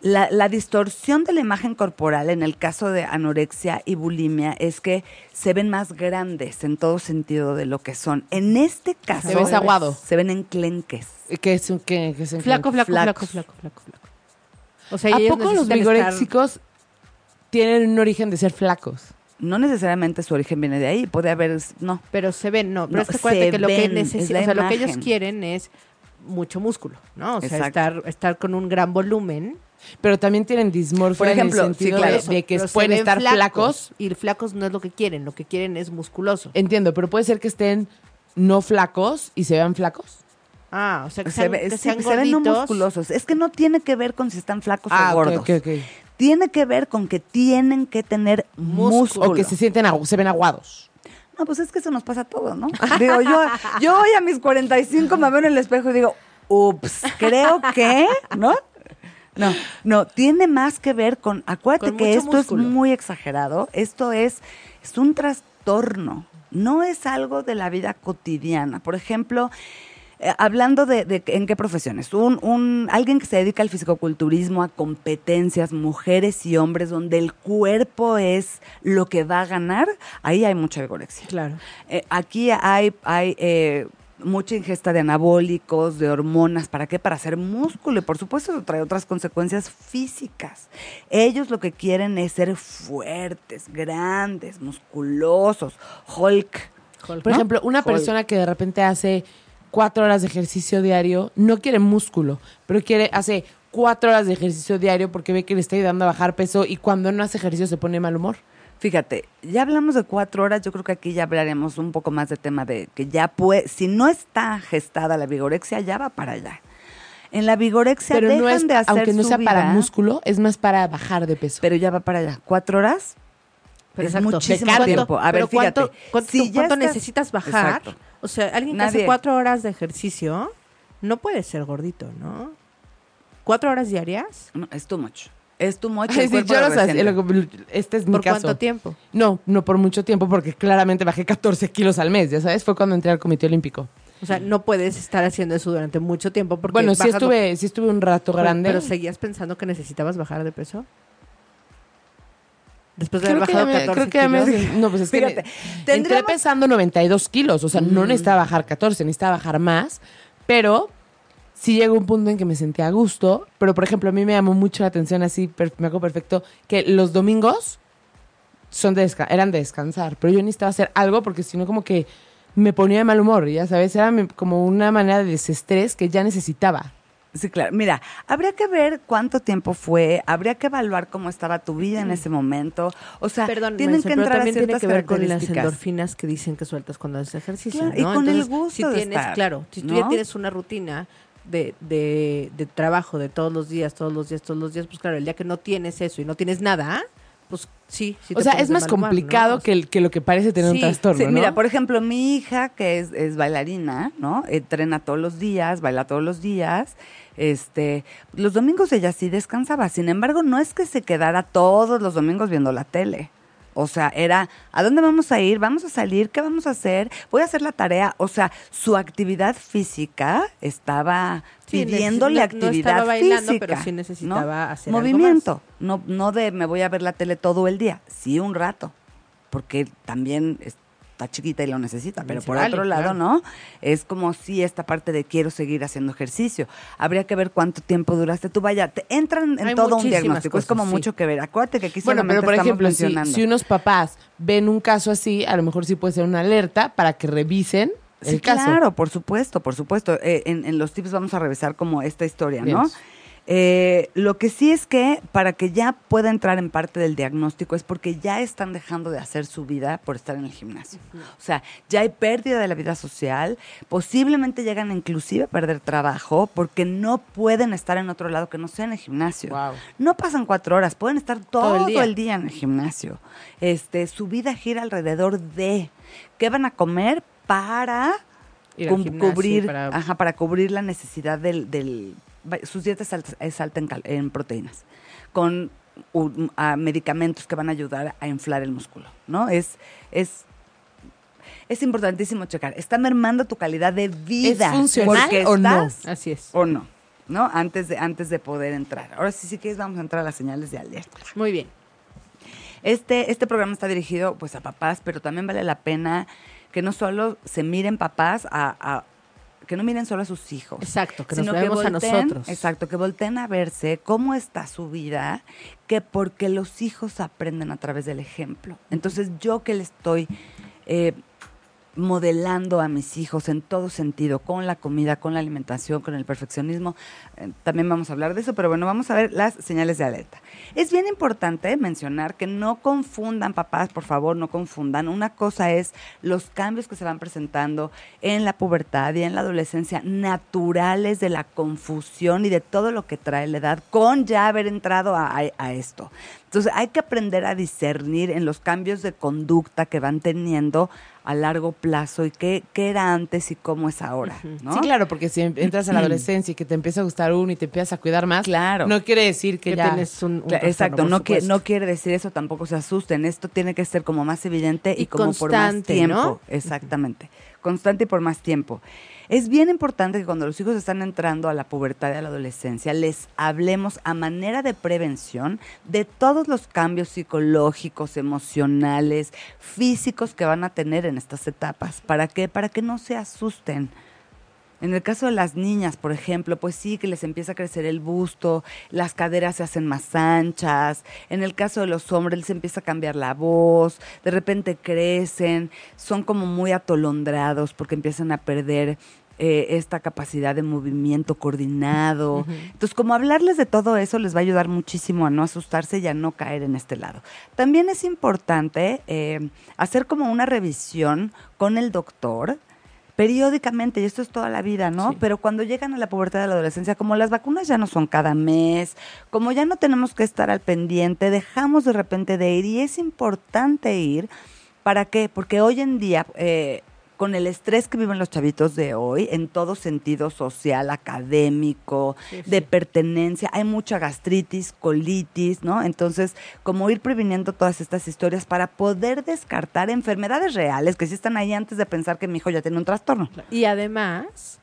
La, la distorsión de la imagen corporal en el caso de anorexia y bulimia es que se ven más grandes en todo sentido de lo que son. En este caso Se ves aguado. se ven enclenques. Que es un que, que es un Flaco, flaco, flaco, flaco, flaco, flaco. O sea, ¿A poco los estar- vigoréxicos tienen un origen de ser flacos? No necesariamente su origen viene de ahí, puede haber, no. Pero se ven, no. Pero No, es que acuérdate que lo que ven, necesitan, o sea, lo que ellos quieren es mucho músculo, ¿no? O sea, estar, estar con un gran volumen. Pero también tienen dismorfia Por ejemplo, en el sí, sentido claro. de, de que pero pueden estar flacos. Y flacos no es lo que quieren, lo que quieren es musculoso. Entiendo, pero puede ser que estén no flacos y se vean flacos. Ah, o sea, que Se, sean, ve- que sí, sean se ven no musculosos. Es que no tiene que ver con si están flacos Ah, o gordos. ok, ok. Tiene que ver con que tienen que tener músculo. O que se sienten se ven aguados. No, pues es que eso nos pasa a todos, ¿no? Digo, yo, yo hoy a mis 45 me veo en el espejo y digo, ups, creo que, ¿no? No, no, tiene más que ver con, acuérdate Con que esto músculo. es muy exagerado, esto es, es un trastorno, no es algo de la vida cotidiana. Por ejemplo, eh, hablando de, de en qué profesiones, un, un, alguien que se dedica al fisicoculturismo, a competencias, mujeres y hombres, donde el cuerpo es lo que va a ganar, ahí hay mucha vigorexia. Claro. Eh, aquí hay, hay eh, mucha ingesta de anabólicos, de hormonas. ¿Para qué? Para hacer músculo. Y por supuesto eso trae otras consecuencias físicas. Ellos lo que quieren es ser fuertes, grandes, musculosos, Hulk. Por ¿no? ejemplo, una Hulk. persona que de repente hace cuatro horas de ejercicio diario no quiere músculo, pero quiere hace cuatro horas de ejercicio diario porque ve que le está ayudando a bajar peso y cuando no hace ejercicio se pone de mal humor. Fíjate, ya hablamos de cuatro horas, yo creo que aquí ya hablaremos un poco más de tema de que ya puede, si no está gestada la vigorexia, ya va para allá. En la vigorexia Pero dejan no es, de hacer aunque no su sea para músculo, es más para bajar de peso. pero ya va para allá. ¿Cuatro horas? Pero Es exacto. muchísimo ¿De cuánto- tiempo. A ver, pero ¿cuánto, fíjate, cuánto, si ya cuánto estás- necesitas bajar? Exacto. O sea, alguien que hace cuatro horas de ejercicio no puede ser gordito, ¿no? ¿Cuatro horas diarias? No, es too much. Es too much. Ay, el sí, yo lo sé, resiente. lo que- este es mi ¿Por caso. cuánto tiempo? No, no por mucho tiempo, porque claramente bajé 14 kilos al mes, ya sabes, fue cuando entré al Comité Olímpico. O sea, no puedes estar haciendo eso durante mucho tiempo porque Bueno, sí lo- estuve, sí estuve un rato Pero- grande. Pero seguías pensando que necesitabas bajar de peso. Después de creo haber que, bajado ya me- 14 creo que me- no, pues es que Fíjate, entré tendríamos- pesando 92 kilos, o sea, no Mm. necesitaba bajar 14, necesitaba bajar más, pero sí llegó un punto en que me sentía a gusto, pero por ejemplo, a mí me llamó mucho la atención así, me hago perfecto, que los domingos son de eran de descansar, pero yo necesitaba hacer algo porque si no como que me ponía de mal humor, ya sabes, era como una manera de desestrés que ya necesitaba. Sí, claro. Mira, habría que ver cuánto tiempo fue, habría que evaluar cómo estaba tu vida en ese momento. O sea, Perdón, tienen que entrar a también tiene ciertas que ver con las endorfinas que dicen que sueltas cuando haces ejercicio. Claro, y ¿no? con el Entonces, gusto si de tienes, estar, claro, si tú ¿no? ya tienes una rutina de, de, de trabajo de todos los días, todos los días, todos los días, pues claro, el día que no tienes eso y no tienes nada, pues sí. sí o sea, es más humor, complicado ¿no? que, el- que lo que parece tener un trastorno, Sí, ¿no? Mira, por ejemplo, mi hija, que es, es bailarina, ¿no? Entrena todos los días, baila todos los días. Este, los domingos ella sí descansaba. Sin embargo, no es que se quedara todos los domingos viendo la tele. O sea, era, ¿a dónde vamos a ir? ¿Vamos a salir? ¿Qué vamos a hacer? Voy a hacer la tarea. O sea, su actividad física estaba Sí, pidiéndole no actividad estaba bailando, física. pero sí necesitaba ¿no? hacer algo Movimiento. No, no de me voy a ver la tele todo el día. Sí, un rato. Porque también está chiquita y lo necesita. Pero por otro lado. ¿no? Es como si esta parte de quiero seguir haciendo ejercicio. Habría que ver cuánto tiempo duraste. Tú vaya, te entran en Hay todo un diagnóstico. es como sí. mucho que ver. Acuérdate que aquí Bueno, pero por ejemplo, si, unos papás ven un caso así, a lo mejor sí puede ser una alerta para que revisen el Sí, caso. claro, por supuesto, por supuesto. Eh, en, en los tips vamos a revisar como esta historia, Bien. Eh, lo que sí es que para que ya pueda entrar en parte del diagnóstico es porque ya están dejando de hacer su vida por estar en el gimnasio. O sea, ya hay pérdida de la vida social, posiblemente llegan inclusive a perder trabajo porque no pueden estar en otro lado que no sea en el gimnasio. Wow. No pasan cuatro horas, pueden estar todo, Todo el día. el día en el gimnasio. Este, su vida gira alrededor de qué van a comer para Ir al cum- gimnasio cubrir, para- ajá, para cubrir la necesidad del, sus dietas es alta, es alta en, cal- en proteínas, con un- a medicamentos que van a ayudar a inflar el músculo, ¿no? Es, es, es importantísimo checar. Está mermando tu calidad de vida. ¿Es funcional porque o no? estás- Así es. o no, ¿no? Antes de, antes de poder entrar. Ahora sí, sí que vamos a entrar a las señales de alerta. Muy bien. Este, este programa está dirigido pues a papás, pero también vale la pena que no solo se miren papás a, a- que no miren solo a sus hijos. Exacto, que nos sino a volteen- nosotros. Exacto, que volteen a verse cómo está su vida, que porque los hijos aprenden a través del ejemplo. Entonces, yo que le estoy eh, modelando a mis hijos en todo sentido, con la comida, con la alimentación, con el perfeccionismo. Eh, también vamos a hablar de eso, pero bueno, vamos a ver las señales de alerta. Es bien importante mencionar que no confundan, papás, por favor, no confundan. Una cosa es los cambios que se van presentando en la pubertad y en la adolescencia, naturales de la confusión y de todo lo que trae la edad, con ya haber entrado a, a- a esto. Entonces hay que aprender a discernir en los cambios de conducta que van teniendo a largo plazo y qué, qué era antes y cómo es ahora. ¿no? Sí, claro, porque si entras a la adolescencia y que te empieza a gustar uno y te empiezas a cuidar más, Claro. no quiere decir que, Que ya tienes un, Exacto, no, supuesto. no quiere decir eso, tampoco se asusten. Esto tiene que ser como más evidente y, Y como por más tiempo. ¿no? Exactamente, constante y por más tiempo. Es bien importante que cuando los hijos están entrando a la pubertad y a la adolescencia, les hablemos a manera de prevención de todos los cambios psicológicos, emocionales, físicos que van a tener en estas etapas. ¿Para qué? Para que no se asusten. En el caso de las niñas, por ejemplo, pues sí que les empieza a crecer el busto, las caderas se hacen más anchas. En el caso de los hombres les empieza a cambiar la voz, de repente crecen, son como muy atolondrados porque empiezan a perder eh, esta capacidad de movimiento coordinado. Entonces, como hablarles de todo eso les va a ayudar muchísimo a no asustarse y a no caer en este lado. También es importante eh, hacer como una revisión con el doctor periódicamente, y esto es toda la vida, ¿no? Sí. Pero cuando llegan a la pubertad de la adolescencia, como las vacunas ya no son cada mes, como ya no tenemos que estar al pendiente, dejamos de repente de ir y es importante ir. ¿Para qué? Porque hoy en día, eh, con el estrés que viven los chavitos de hoy, en todo sentido social, académico, Sí, de pertenencia, hay mucha gastritis, colitis, ¿no? Entonces, como ir previniendo todas estas historias para poder descartar enfermedades reales que sí están ahí antes de pensar que mi hijo ya tiene un trastorno. Y además,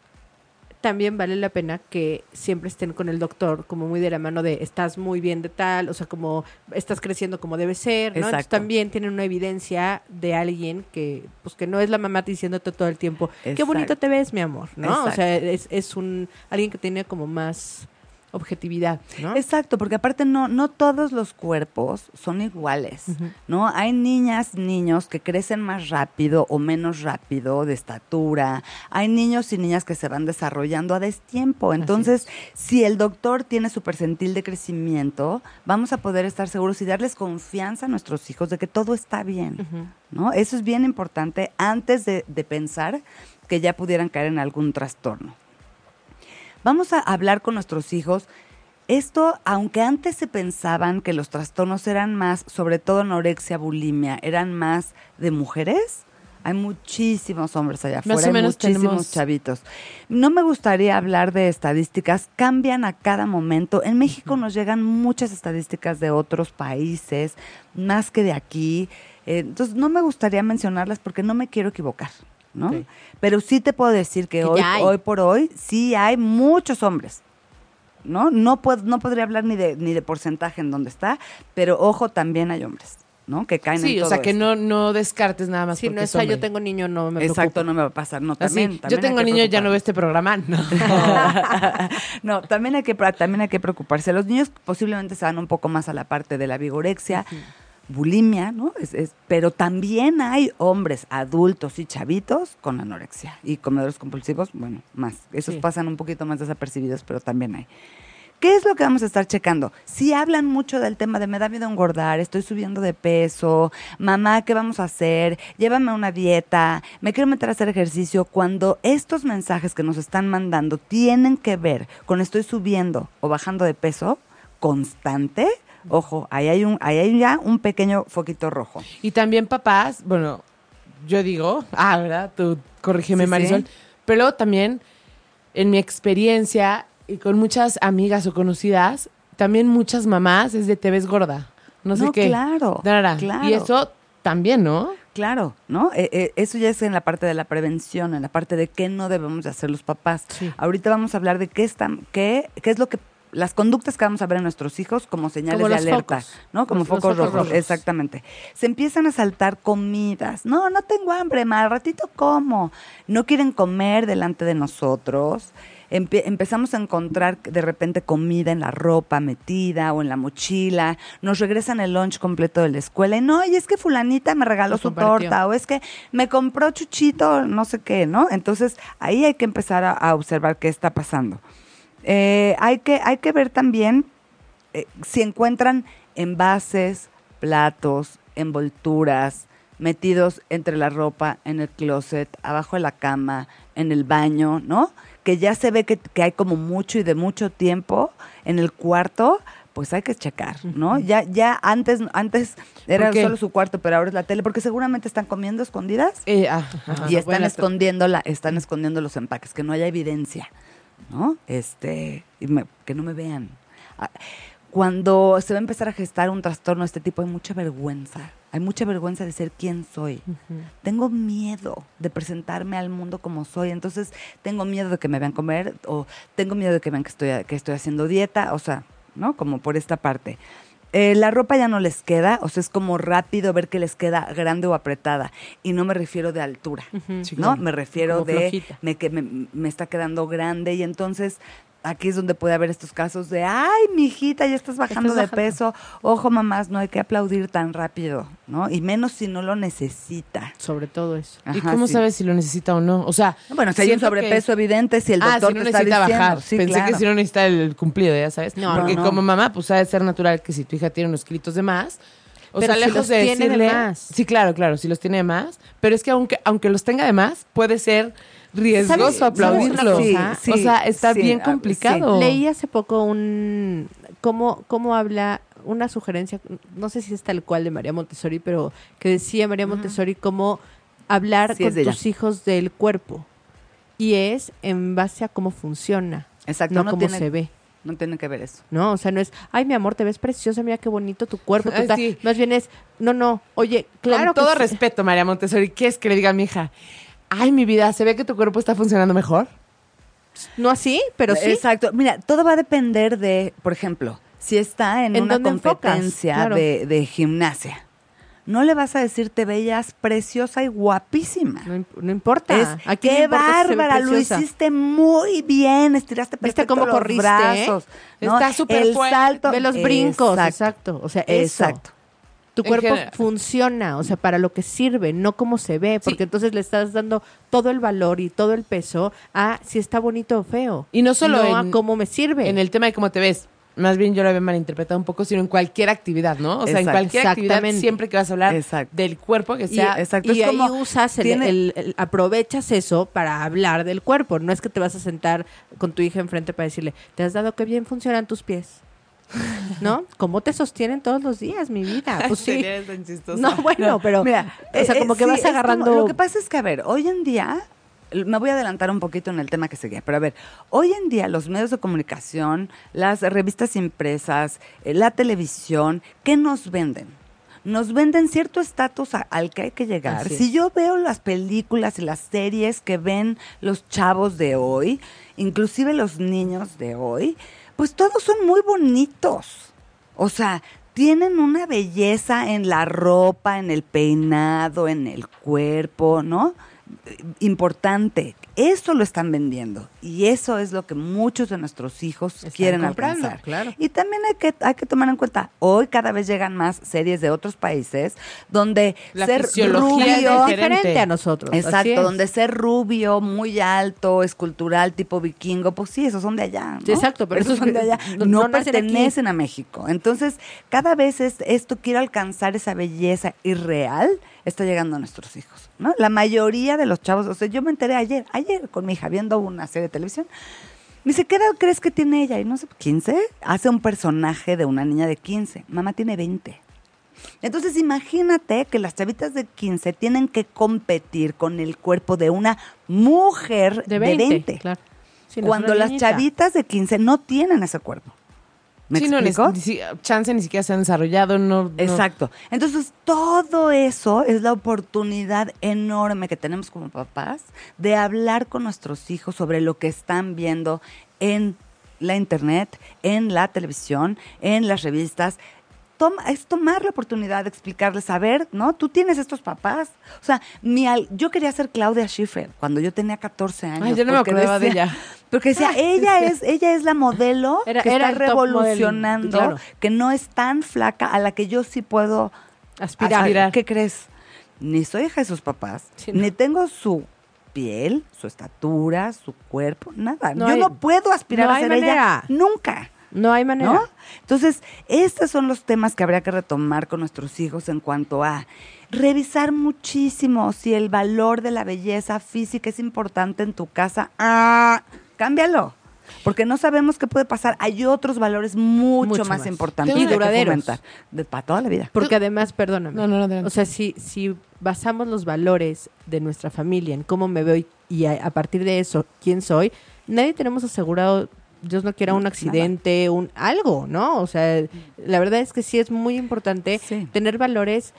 también vale la pena que siempre estén con el doctor, como muy de la mano de estás muy bien de tal, o sea, como estás creciendo como debe ser, ¿no? Entonces también tienen una evidencia de alguien que, pues que no es la mamá diciéndote todo el tiempo, qué bonito te ves, mi amor, ¿no? O sea, es, es un alguien que tiene como más objetividad, ¿no? Exacto, porque aparte no, no todos los cuerpos son iguales, ¿no? Hay niñas, niños que crecen más rápido o menos rápido de estatura, hay niños y niñas que se van desarrollando a destiempo, entonces si el doctor tiene su percentil de crecimiento, vamos a poder estar seguros y darles confianza a nuestros hijos de que todo está bien. ¿no? Eso es bien importante antes de, de pensar que ya pudieran caer en algún trastorno. Vamos a hablar con nuestros hijos. Esto, aunque antes se pensaban que los trastornos eran más, sobre todo anorexia, bulimia, eran más de mujeres, hay muchísimos hombres allá afuera, hay muchísimos tenemos- chavitos. No me gustaría hablar de estadísticas, cambian a cada momento. En México nos llegan muchas estadísticas de otros países, más que de aquí. Eh, entonces, no me gustaría mencionarlas porque no me quiero equivocar, ¿no? Pero sí te puedo decir que, Que hoy, hoy por hoy sí hay muchos hombres. ¿No? No, puedo, no podría hablar ni de, ni de porcentaje en dónde está, pero ojo, también hay hombres, ¿no? Que caen en Sí, o todo sea, que esto. no, no descartes nada más Si porque no es es "Ay, yo tengo niño, no me Exacto, no me va a pasar. No, Así, también, yo tengo niño, ya no veo este programa. No. no, también hay que también hay que preocuparse. Los niños posiblemente se van un poco más a la parte de la vigorexia, bulimia, ¿no? Es- es- pero también hay hombres adultos y chavitos con anorexia y comedores compulsivos, bueno, más. Esos Sí. pasan un poquito más desapercibidos, pero también hay. ¿Qué es lo que vamos a estar checando? Si hablan mucho del tema de me da miedo engordar, estoy subiendo de peso, mamá, ¿qué vamos a hacer? Llévame a una dieta, me quiero meter a hacer ejercicio. Cuando estos mensajes que nos están mandando tienen que ver con estoy subiendo o bajando de peso constante, ojo, ahí hay, un, ahí hay ya un pequeño foquito rojo. Y también papás, bueno, yo digo, ah, ¿verdad? Tú corrígeme, Sí, sí. Marisol. Pero también, en mi experiencia y con muchas amigas o conocidas, también muchas mamás es de te ves gorda. No sé No, qué. claro, claro. Y eso también, ¿no? Claro, ¿no? Eh, eh, eso ya es en la parte de la prevención, en la parte de qué no debemos de hacer los papás. Sí. Ahorita vamos a hablar de qué, están, qué, qué es lo que las conductas que vamos a ver en nuestros hijos como señales Como de alerta, focos. ¿no? Como Los- focos, rojos, rojos. exactamente. Se empiezan a saltar comidas. No, no tengo hambre, ma, al ratito como. No quieren comer delante de nosotros. Empe- empezamos a encontrar de repente comida en la ropa metida o en la mochila. Nos regresan el lunch completo de la escuela y no, y es que fulanita me regaló su torta o es que me compró chuchito, no sé qué, ¿no? Entonces ahí hay que empezar a, a observar qué está pasando. Eh, hay, que, hay que ver también eh, si encuentran envases, platos, envolturas metidos entre la ropa, en el closet, abajo de la cama, en el baño, ¿no? Que ya se ve que, que hay como mucho y de mucho tiempo en el cuarto pues hay que checar, ¿no? Ya, ya antes, antes era solo su cuarto, pero ahora es la tele, porque seguramente están comiendo escondidas Eh, ah, ajá, y no están escondiendo la, están escondiendo los empaques, que no haya evidencia, ¿no? Este, y me- que no me vean. Ah, Cuando se va a empezar a gestar un trastorno de este tipo, hay mucha vergüenza. Hay mucha vergüenza de ser quien soy. Tengo miedo de presentarme al mundo como soy. Entonces, tengo miedo de que me vean comer o tengo miedo de que vean que estoy, que estoy haciendo dieta. O sea, ¿no? Como por esta parte. Eh, la ropa ya no les queda, o sea, es como rápido ver que les queda grande o apretada. Y no me refiero de altura, Sí, ¿no? claro. Me refiero Como de me, que me, me está quedando grande y entonces aquí es donde puede haber estos casos de, ay, mijita, ya estás bajando Estás de peso. Ojo, mamás, no hay que aplaudir tan rápido, ¿no? Y menos si no lo necesita. Sobre todo eso. ¿Y cómo sí. sabes si lo necesita o no? O sea, Bueno, si hay un que- sobrepeso evidente, si el ah, doctor si no te está necesita diciendo. bajar. Sí, Pensé claro. que si no necesita el cumplido, ya sabes. No, Porque no. como mamá, pues ha de ser natural que si tu hija tiene unos kilitos de más, o Pero sea, si lejos los de tiene de decirle, más. Sí, claro, claro, si los tiene de más, pero es que aunque aunque los tenga de más, puede ser riesgoso ¿Sabes- aplaudirlo. Sí, o sea, está sí, bien ah, complicado. Leí hace poco un cómo cómo habla una sugerencia, no sé si es tal cual de María Montessori, pero que decía María Montessori cómo hablar con de ella. tus hijos del cuerpo y es en base a cómo funciona, Exacto, no, no cómo tiene- se ve. No tiene que ver eso. No, o sea, no es, ay, mi amor, te ves preciosa, mira qué bonito tu cuerpo. tu Ay, tal". sí. Más bien es, no, no, oye, claro Con todo que respeto, María Montessori, ¿qué es que le diga a mi hija? Ay, mi vida, ¿se ve que tu cuerpo está funcionando mejor? No así, pero sí. Exacto. Mira, todo va a depender de, por ejemplo, si está en, ¿En una competencia Claro. de, de gimnasia. No le vas a decir te veías preciosa y guapísima. No, imp- no importa. Es, ¿A quién le qué si bárbara, lo hiciste muy bien, estiraste ¿Viste perfecto cómo los corriste, brazos, ¿no? Está súper El fuerte. salto, Ve los brincos, Exacto. exacto. O sea, eso. Tu cuerpo general. funciona, o sea, para lo que sirve, no como se ve, porque entonces le estás dando todo el valor y todo el peso a si está bonito o feo. Y no solo no en- a cómo me sirve. En el tema de cómo te ves. Más bien yo lo había malinterpretado un poco, sino en cualquier actividad, ¿no? O sea, en cualquier actividad, siempre que vas a hablar Exacto. del cuerpo, que y, sea... exacto. y Es ahí como usas el, tiene- el- el- aprovechas eso para hablar del cuerpo. No es que te vas a sentar con tu hija enfrente para decirle, ¿te has dado que bien funcionan tus pies? ¿No? ¿Cómo te sostienen todos los días, mi vida? Pues sí. Tan. No, bueno, pero Mira, o sea, eh, como eh, que sí, vas como- agarrando lo que pasa es que, a ver, hoy en día, me voy a adelantar un poquito en el tema que seguía, pero a ver, hoy en día los medios de comunicación, las revistas impresas, eh, la televisión, ¿qué nos venden? Nos venden cierto estatus al que hay que llegar. Si yo veo las películas y las series que ven los chavos de hoy, inclusive los niños de hoy, pues todos son muy bonitos. O sea, tienen una belleza en la ropa, en el peinado, en el cuerpo, ¿no? Importante. Eso lo están vendiendo. Y eso es lo que muchos de nuestros hijos Están quieren alcanzar. claro. Y también hay que, hay que tomar en cuenta, hoy cada vez llegan más series de otros países donde La ser fisiología rubio, es diferente. a nosotros. Exacto, donde ser rubio, muy alto, escultural, tipo vikingo, pues sí, esos son de allá. ¿no? Sí, exacto, pero esos esos son de allá. no- aquí. pertenecen a México. Entonces, cada vez es, esto quiere alcanzar esa belleza irreal, está llegando a nuestros hijos. ¿no? La mayoría de los chavos, o sea, yo me enteré ayer, ayer con mi hija viendo una serie de televisión. Me dice, ¿qué edad crees que tiene ella? Y no sé, ¿15? Hace un personaje de una niña de 15. Mamá tiene 20. Entonces imagínate que las chavitas de 15 tienen que competir con el cuerpo de una mujer de de 20. 20. claro. Sí, no es cuando las chavitas de 15 no tienen ese cuerpo. ¿Me Sí, no, explico? ni, si- chance ni siquiera se han desarrollado, no... no- Exacto. Entonces, todo eso es la oportunidad enorme que tenemos como papás de hablar con nuestros hijos sobre lo que están viendo en la internet, en la televisión, en las revistas. Es tomar la oportunidad de explicarles, a ver, ¿no? Tú tienes estos papás. O sea, mi al- yo quería ser Claudia Schiffer cuando yo tenía 14 años. Ay, yo no me acordaba de ella. Porque decía, ella es, ella es la modelo Era- que era está revolucionando, claro. que no es tan flaca, a la que yo sí puedo Aspirar. aspirar. ¿Qué crees? Ni soy hija de sus papás, Sí, no. ni tengo su piel, su estatura, su cuerpo, nada. No yo hay- no puedo aspirar no a ser manera. ella nunca. No hay manera. ¿No? Entonces, estos son los temas que habría que retomar con nuestros hijos en cuanto a revisar muchísimo si el valor de la belleza física es importante en tu casa. Ah, cámbialo. porque no sabemos qué puede pasar. Hay otros valores mucho, Mucho más, más. importantes Y duraderos. De, para toda la vida. Porque además, perdóname. No, no, no. O sea, si, si basamos los valores de nuestra familia en cómo me veo y, y a, a partir de eso, quién soy, nadie tenemos asegurado, Dios no quiera, un Nada. accidente, un algo, ¿no? O sea, la verdad es que sí es muy importante Sí. tener valores,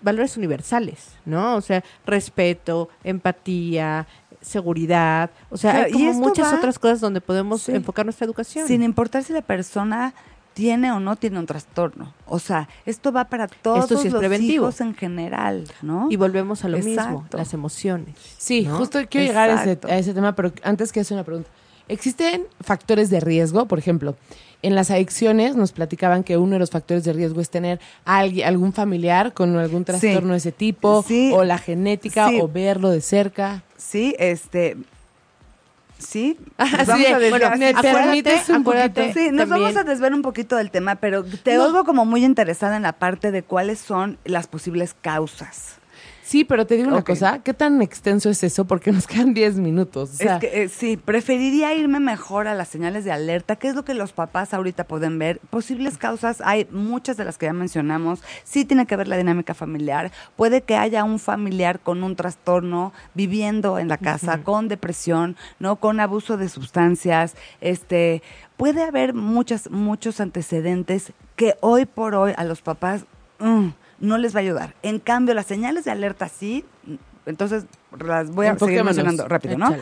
valores universales, ¿no? O sea, respeto, empatía, seguridad, o sea, Claro, hay como muchas va- otras cosas donde podemos Sí. enfocar nuestra educación. Sin importar si la persona tiene o no tiene un trastorno. O sea, esto va para todos Esto sí es los preventivo. hijos en general, ¿no? y volvemos a lo mismo, las emociones. Sí, ¿no? justo quiero llegar a ese, Exacto. a ese tema, pero antes que hacer una pregunta. ¿Existen factores de riesgo? Por ejemplo, en las adicciones nos platicaban que uno de los factores de riesgo es tener a alguien, algún familiar con algún trastorno de ese tipo, Sí. o la genética, Sí. o verlo de cerca. Sí, este... Sí, Así vamos a desviar- bueno, ¿me permites un poquito? Sí, nos También- vamos a desver un poquito del tema, pero te No. oigo como muy interesada en la parte de cuáles son las posibles causas. Sí, pero te digo una cosa, ¿qué tan extenso es eso? Porque nos quedan 10 minutos. O sea, es que eh, sí, preferiría irme mejor a las señales de alerta, que es lo que los papás ahorita pueden ver. Posibles causas, hay muchas de las que ya mencionamos. Sí tiene que ver la dinámica familiar. Puede que haya un familiar con un trastorno viviendo en la casa, con depresión, no, con abuso de sustancias, este, puede haber muchas muchos antecedentes que hoy por hoy a los papás mm, no les va a ayudar. En cambio, las señales de alerta sí. Entonces, las voy a seguir mencionando rápido, ¿no?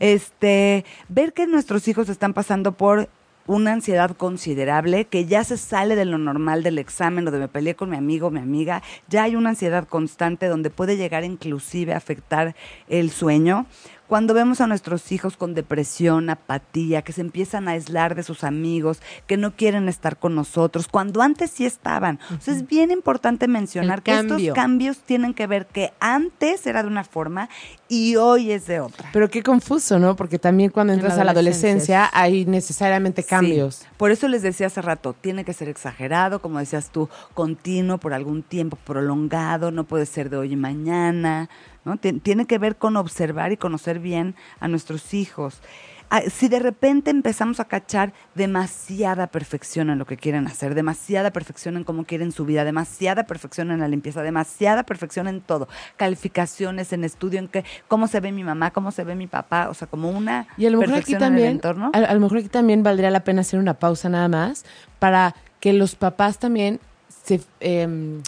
Este, ver que nuestros hijos están pasando por una ansiedad considerable, que ya se sale de lo normal del examen o de me peleé con mi amigo o mi amiga, ya hay una ansiedad constante donde puede llegar inclusive a afectar el sueño. Cuando vemos a nuestros hijos con depresión, apatía, que se empiezan a aislar de sus amigos, que no quieren estar con nosotros, cuando antes sí estaban. O sea, es bien importante mencionar El que cambio. estos cambios tienen que ver que antes era de una forma y hoy es de otra. pero qué confuso, ¿no? Porque también cuando En entras la a la adolescencia adolescencia hay necesariamente cambios. Sí, Por eso les decía hace rato, tiene que ser exagerado, como decías tú, continuo por algún tiempo prolongado, no puede ser de hoy y mañana, ¿no? Tien- Tiene que ver con observar y conocer bien a nuestros hijos. Ah, Si de repente empezamos a cachar demasiada perfección en lo que quieren hacer, demasiada perfección en cómo quieren su vida, demasiada perfección en la limpieza, demasiada perfección en todo, calificaciones, en estudio, en qué, cómo se ve mi mamá, cómo se ve mi papá, o sea, como una Y a lo mejor aquí perfección en el también, entorno. a, a lo mejor aquí también valdría la pena hacer una pausa nada más para que los papás también se em,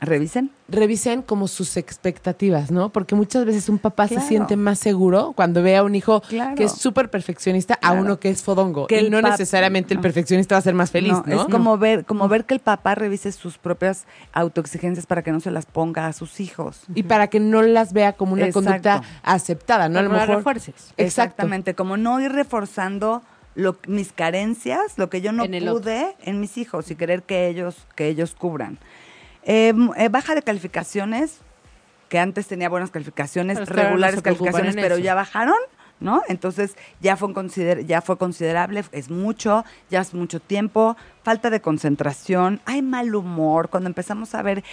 Revisen. revisen como sus expectativas, ¿no? Porque muchas veces un papá Claro. se siente más seguro cuando ve a un hijo Claro. que es súper perfeccionista a Claro. uno que es fodongo. Que y no necesariamente el no. perfeccionista va a ser más feliz, ¿no? Es como ver, como ver que el papá revise sus propias autoexigencias para que no se las ponga a sus hijos. Y para que no las vea como una Exacto. conducta aceptada, ¿no? A lo mejor refuerces. Exacto. Exactamente, como no ir reforzando lo, mis carencias, lo que yo no En el otro. pude en mis hijos y querer que ellos, que ellos cubran. Eh, eh, baja de calificaciones, que antes tenía buenas calificaciones, Pero no regulares calificaciones, pero eso. ya bajaron, ¿no? Entonces ya fue, consider ya fue considerable, es mucho, ya es mucho tiempo, falta de concentración, hay mal humor, cuando empezamos a ver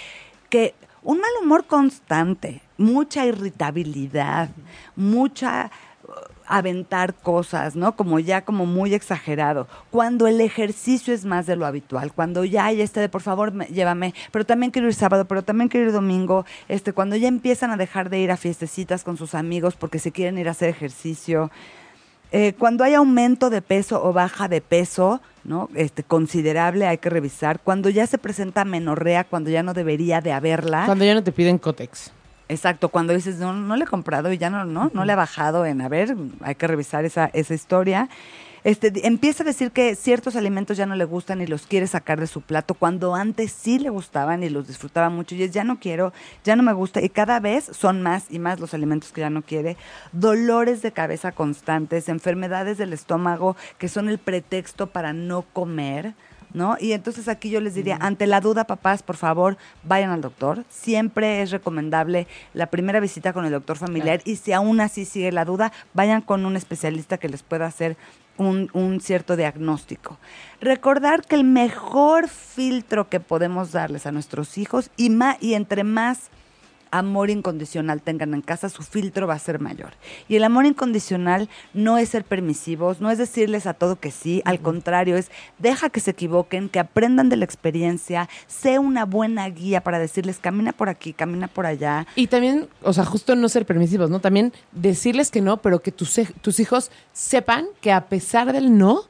que un mal humor constante, mucha irritabilidad, mucha aventar cosas, ¿no? Como ya como muy exagerado. Cuando el ejercicio es más de lo habitual, cuando ya hay este de por favor me- llévame, pero también quiero ir sábado, pero también quiero ir domingo, este cuando ya empiezan a dejar de ir a fiestecitas con sus amigos porque se quieren ir a hacer ejercicio. Eh, cuando hay aumento de peso o baja de peso, ¿no? Este, considerable, hay que revisar. Cuando ya se presenta menorrea, cuando ya no debería de haberla. Cuando ya no te piden cótex. Exacto, cuando dices, no, no le he comprado y ya no, no, no le ha bajado en, a ver, hay que revisar esa, esa historia. Este, empieza a decir que ciertos alimentos ya no le gustan y los quiere sacar de su plato, cuando antes sí le gustaban y los disfrutaba mucho y es, ya no quiero, ya no me gusta y cada vez son más y más los alimentos que ya no quiere, dolores de cabeza constantes, enfermedades del estómago que son el pretexto para no comer, ¿no? Y entonces aquí yo les diría, ante la duda, papás, por favor, vayan al doctor. Siempre es recomendable la primera visita con el doctor familiar y si aún así sigue la duda, vayan con un especialista que les pueda hacer un, un cierto diagnóstico. Recordar que el mejor filtro que podemos darles a nuestros hijos y, ma- y entre más amor incondicional tengan en casa, su filtro va a ser mayor. Y el amor incondicional no es ser permisivos, no es decirles a todo que sí, al contrario, es deja que se equivoquen, que aprendan de la experiencia, sé una buena guía para decirles camina por aquí, camina por allá. Y también, o sea, justo no ser permisivos, ¿no? También decirles que no, pero que tus, tus hijos sepan que a pesar del no,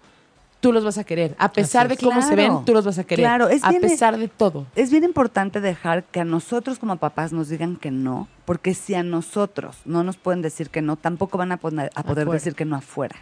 tú los vas a querer. A pesar de cómo se ven, tú los vas a querer. Claro, es a bien- pesar de todo. Es bien importante dejar que a nosotros como papás nos digan que no, porque si a nosotros no nos pueden decir que no, tampoco van a, poner- a poder Afuera. decir que no afuera.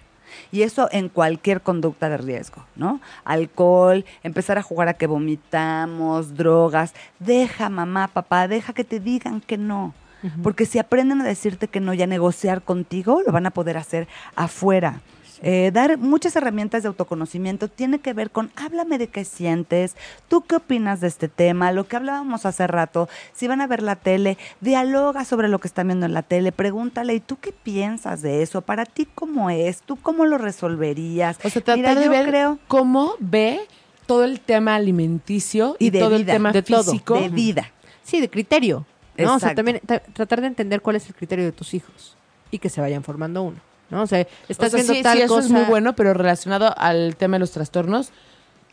Y eso en cualquier conducta de riesgo, ¿no? Alcohol, empezar a jugar a que vomitamos, drogas. Deja, mamá, papá, deja que te digan que no. Porque si aprenden a decirte que no y a negociar contigo, lo van a poder hacer afuera. Eh, dar muchas herramientas de autoconocimiento tiene que ver con háblame de qué sientes, tú qué opinas de este tema, lo que hablábamos hace rato, si van a ver la tele, dialoga sobre lo que están viendo en la tele, pregúntale, ¿y tú qué piensas de eso? ¿Para ti cómo es? ¿Tú cómo lo resolverías? O sea, tratar Mira, de yo ver creo cómo ve todo el tema alimenticio y, Y de todo el tema de todo, físico. de vida. Sí, de criterio. ¿no? O sea, también ta- tratar de entender cuál es el criterio de tus hijos y que se vayan formando uno. ¿No? O sea, O estás sea, viendo sí, tal sí, eso cosa. es muy bueno, pero relacionado al tema de los trastornos,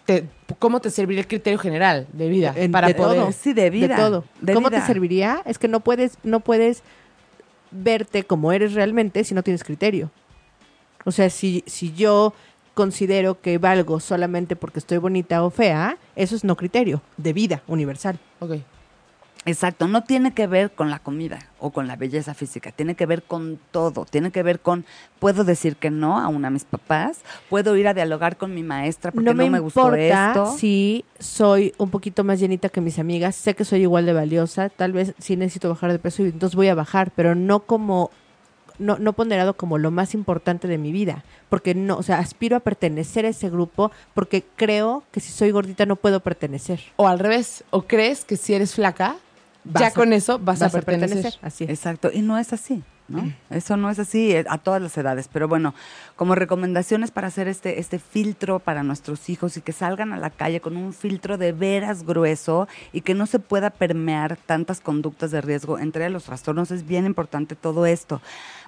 te- ¿cómo te serviría el criterio general de vida En- para de poder? todo. Sí, de vida. De todo. de ¿Cómo vida. te serviría? Es que no puedes, no puedes verte como eres realmente si no tienes criterio. O sea, si, si yo considero que valgo solamente porque estoy bonita o fea, eso es no criterio de vida universal. Ok. Exacto, no tiene que ver con la comida o con la belleza física, tiene que ver con todo, tiene que ver con, puedo decir que no a una de mis papás, puedo ir a dialogar con mi maestra porque no no me, me, gustó importa esto. si soy un poquito más llenita que mis amigas, sé que soy igual de valiosa, tal vez sí necesito bajar de peso y entonces voy a bajar, pero no como no, no ponderado como lo más importante de mi vida, porque no, o sea, aspiro a pertenecer a ese grupo porque creo que si soy gordita no puedo pertenecer. O al revés, o crees que si eres flaca, ya a- con eso vas, a pertenecer. Así es. Exacto, y no es así, ¿no? Eso no es así eh, a todas las edades, pero bueno, como recomendaciones para hacer este, este filtro para nuestros hijos y que salgan a la calle con un filtro de veras grueso y que no se pueda permear tantas conductas de riesgo entre los trastornos, es bien importante todo esto.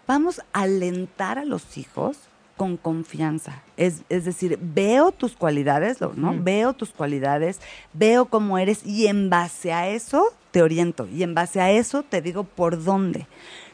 Vamos a alentar a los hijos con confianza. Es, es decir, veo tus cualidades, ¿no? Veo tus cualidades, veo cómo eres y en base a eso te oriento y en base a eso te digo por dónde.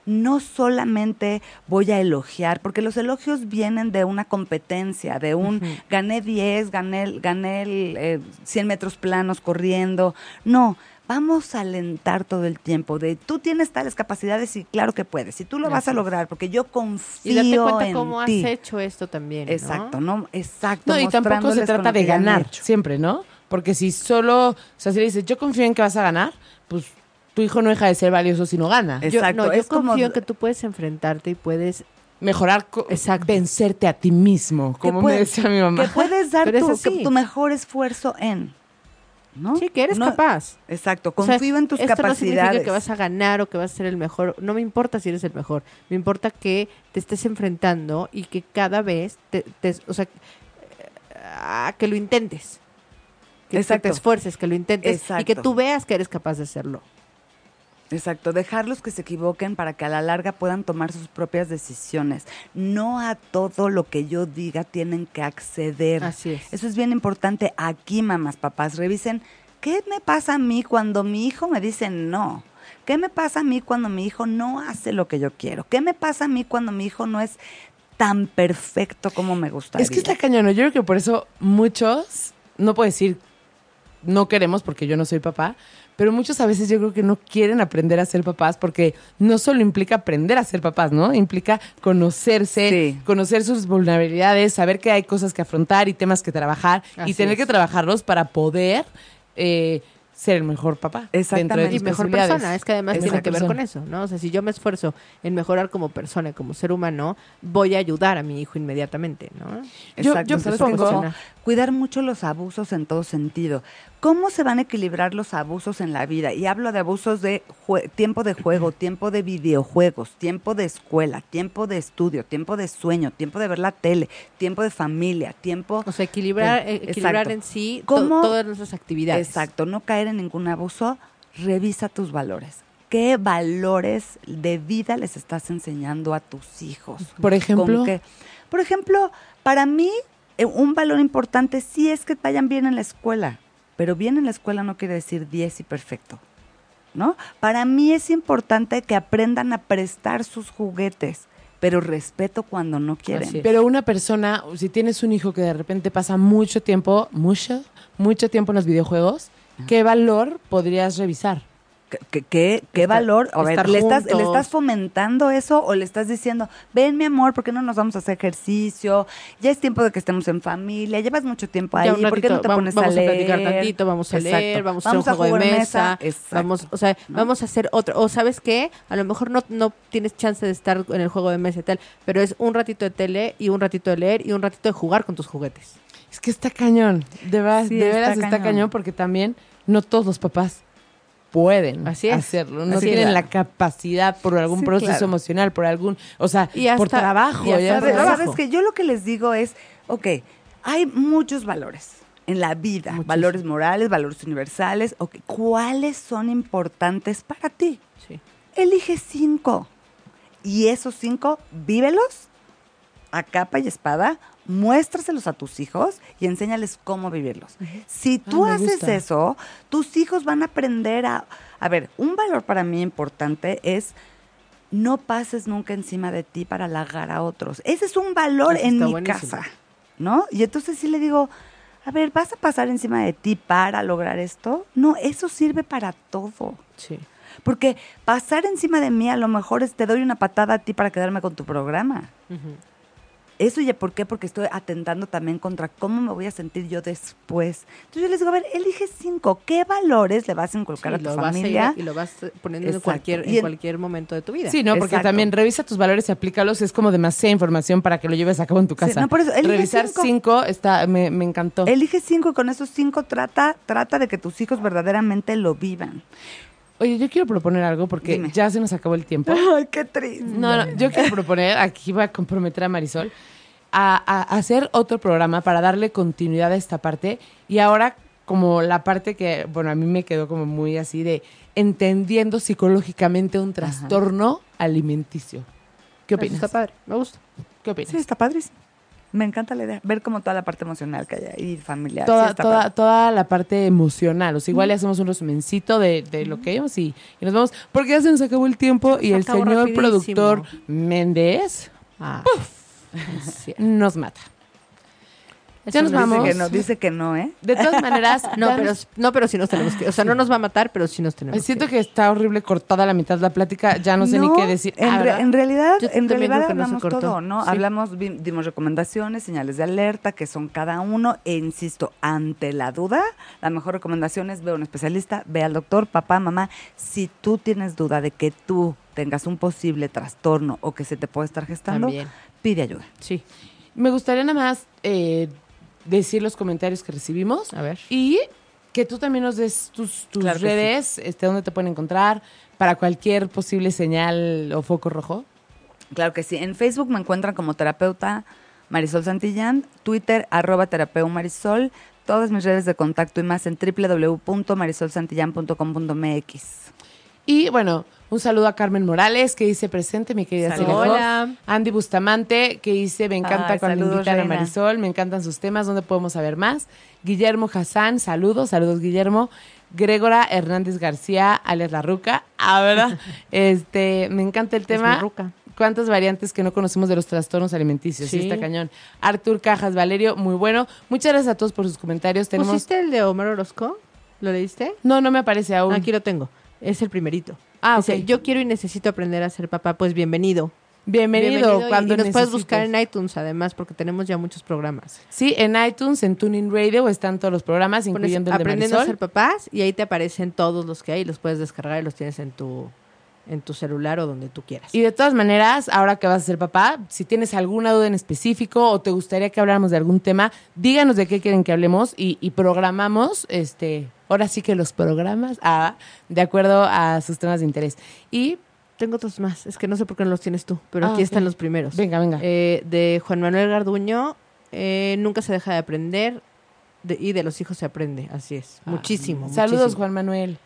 No solamente voy a elogiar, porque los elogios vienen de una competencia, de un Ujú. gané 10, gané, gané el, eh, 100 metros planos corriendo. No, vamos a alentar todo el tiempo de tú tienes tales capacidades y claro que puedes, y tú lo vas a lograr, porque yo confío Y date cuenta en cómo ti. has hecho esto también. ¿no? Exacto, ¿no? Exacto. No, y tampoco se trata de ganar siempre, ¿no? Porque si solo, o sea, si le dices, yo confío en que vas a ganar, pues tu hijo no deja de ser valioso si no gana. Es- Yo, Exacto, no, yo es como- confío en que tú puedes enfrentarte y puedes Mejorar, Exacto. vencerte a ti mismo, como me decía mi mamá. Que puedes dar tu mejor esfuerzo en. ¿No? Sí, que eres No- capaz. Exacto, O sea, confío en tus esto no significa capacidades. que vas a ganar o que vas a ser el mejor. No me importa si eres el mejor. Me importa que te estés enfrentando y que cada vez te, te- o sea, ah, que lo intentes. Que, te esfuerces, que lo intentes y que tú veas que eres capaz de hacerlo. Exacto, dejarlos que se equivoquen para que a la larga puedan tomar sus propias decisiones. No a todo lo que yo diga tienen que acceder. Así es. Eso es bien importante aquí, mamás, papás. Revisen qué me pasa a mí cuando mi hijo me dice no. ¿Qué me pasa a mí cuando mi hijo no hace lo que yo quiero? ¿Qué me pasa a mí cuando mi hijo no es tan perfecto como me gustaría? Es que está cañón. Yo creo que por eso muchos, no puedo decir no queremos porque yo no soy papá, pero muchos a veces yo creo que no quieren aprender a ser papás porque no solo implica aprender a ser papás, ¿no? Implica conocerse, Sí. conocer sus vulnerabilidades, saber que hay cosas que afrontar y temas que trabajar Así y tener es. que trabajarlos para poder eh, ser el mejor papá. dentro de Exactamente. tus y mejor persona, es que además tiene que ver con eso, ¿no? O sea, si yo me esfuerzo en mejorar como persona, y como ser humano, voy a ayudar a mi hijo inmediatamente, ¿no? Yo- Exacto, yo como cuidar mucho los abusos en todo sentido. ¿Cómo se van a equilibrar los abusos en la vida? Y hablo de abusos de tiempo de juego, tiempo de videojuegos, tiempo de escuela, tiempo de estudio, tiempo de sueño, tiempo de ver la tele, tiempo de familia, tiempo... O sea, equilibrar, eh, equilibrar en sí to- ¿Cómo- todas nuestras actividades. Exacto, no caer en ningún abuso, revisa tus valores. qué valores de vida les estás enseñando a tus hijos. Por ejemplo. Por ejemplo, para mí, un valor importante sí es que vayan bien en la escuela, pero bien en la escuela no quiere decir 10 y perfecto. ¿No? Para mí es importante que aprendan a prestar sus juguetes, pero respeto cuando no quieren. Pero una persona, si tienes un hijo que de repente pasa mucho tiempo, mucho, mucho tiempo en los videojuegos, ¿qué valor podrías revisar? ¿Qué, qué- qué- valor? A ver, ¿le estás, ¿le estás fomentando eso o le estás diciendo, ven mi amor, ¿por qué no nos vamos a hacer ejercicio? Ya es tiempo de que estemos en familia, llevas mucho tiempo ahí, un ¿por qué no ratito, te pones vamos a leer? platicar tantito, vamos a leer, vamos a hacer un juego de jugar mesa, vamos, o sea, ¿no? vamos a hacer otro, o sabes qué, a lo mejor no, no tienes chance de estar en el juego de mesa y tal, pero es un ratito de tele y un ratito de leer y un ratito de jugar con tus juguetes. Es que está cañón, de, Sí, de está veras está cañón. cañón. porque también no todos los papás pueden Así hacerlo, no Así tienen la capacidad por algún Sí, proceso claro. emocional, por algún, o sea, Y por trabajo. y hasta por ¿Sabes, sabes. trabajo. sabes que yo lo que les digo es, ok, hay muchos valores en la vida, valores morales, valores universales, ok, ¿cuáles son importantes para ti? Sí. Elige cinco. Y esos cinco, vívelos a capa y espada, muéstraselos a tus hijos y enséñales cómo vivirlos. Si tú Ah, me haces gusta. eso, tus hijos van a aprender a... A ver, un valor para mí importante es no pases nunca encima de ti para halagar a otros. Ese es un valor Eso en mi buenísimo. casa, ¿no? Y entonces sí le digo, a ver, ¿vas a pasar encima de ti para lograr esto? No, eso sirve para todo. Sí. Porque pasar encima de mí a lo mejor es te doy una patada a ti para quedarme con tu programa. Eso ya, ¿por qué? Porque estoy atentando también contra cómo me voy a sentir yo después. Entonces yo les digo, a ver, elige cinco. ¿Qué valores le vas a inculcar a y tu lo vas a ir- familia? y lo vas poniendo en cualquier, en en- cualquier momento de tu vida. Sí, ¿no? Porque Exacto. también revisa tus valores y aplícalos. Es como demasiada información para que lo lleves a cabo en tu Sí, casa. no, por eso, elige Revisar cinco. cinco, está, me, me encantó. Elige cinco y con esos cinco trata, trata de que tus hijos verdaderamente lo vivan. Oye, yo quiero proponer algo porque Dime. ya se nos acabó el tiempo. Ay, qué triste. No, no, yo quiero proponer, aquí voy a comprometer a Marisol, a, a hacer otro programa para darle continuidad a esta parte. Y ahora, como la parte que, bueno, a mí me quedó como muy así de entendiendo psicológicamente un trastorno alimenticio. ¿Qué Eso opinas? Está padre, me gusta. ¿Qué opinas? Sí, está padrísimo. Me encanta la idea. Ver como toda la parte emocional que hay ahí, familiar. Toda, toda, toda la parte emocional. O sea, igual le hacemos un resumencito de, de lo que vimos y, y nos vamos. Porque ya se nos acabó el tiempo y Se el señor rapidísimo. productor Méndez Ah, nos mata. Ya nos vamos. Dice que no, dice que no, ¿eh? De todas maneras, No, pero, no, pero sí nos tenemos que. O sea, no nos va a matar, pero sí nos tenemos siento que. que está horrible cortada la mitad de la plática. Ya no sé ni qué decir. En, Ah, en realidad, Yo en realidad hablamos cortó. todo, ¿no? Sí. Hablamos, dimos recomendaciones, señales de alerta, que son cada uno, e insisto, ante la duda, la mejor recomendación es ve a un especialista, ve al doctor, papá, mamá. Si tú tienes duda de que tú tengas un posible trastorno o que se te puede estar gestando, También. pide ayuda. Sí. Me gustaría nada más eh, decir los comentarios que recibimos. A ver. Y que tú también nos des tus, tus Claro que redes, este, dónde te pueden encontrar para cualquier posible señal o foco rojo. Claro que sí. En Facebook me encuentran como terapeuta Marisol Santillán, Twitter arroba terapeu Marisol, todas mis redes de contacto y más en www.marisolsantillán.com.mx. Y bueno, un saludo a Carmen Morales, que dice presente, mi querida. Hola. Andy Bustamante, que dice, me encanta Ay, cuando saludos, invitan a. Marisol, me encantan sus temas, ¿dónde podemos saber más? Guillermo Hassan, saludos, saludos Guillermo. Gregora Hernández García, alias La Ruca. Ah, ¿verdad? este, me encanta el Es tema. mi ruca. ¿Cuántas variantes que no conocemos de los trastornos alimenticios? Sí, Sí. está cañón. Artur Cajas, Valerio, muy bueno. Muchas gracias a todos por sus comentarios. Tenemos... ¿Pusiste el de Homero Orozco? ¿Lo leíste? No, no me aparece aún. Aquí lo tengo. Es el primerito. Ah, Dice, ok. yo quiero y necesito aprender a ser papá. Pues bienvenido. Bienvenido, y- cuando y, nos puedes buscar en iTunes, además, porque tenemos ya muchos programas. Sí, en iTunes, en Tuning Radio están todos los programas, Pones incluyendo el de aprendiendo a ser papás y ahí te aparecen todos los que hay. Los puedes descargar y los tienes en tu, en tu celular o donde tú quieras. Y de todas maneras, ahora que vas a ser papá, si tienes alguna duda en específico o te gustaría que habláramos de algún tema, díganos de qué quieren que hablemos y, y programamos, este, ahora sí que los programas, ah, de acuerdo a sus temas de interés. Y Tengo otros más. Es que no sé por qué no los tienes tú, pero Ah, aquí están los primeros. venga, venga. Eh, de Juan Manuel Garduño, eh, nunca se deja de aprender de- y de los hijos se aprende. Así es. Muchísimo. Saludos, muchísimo. Juan Manuel.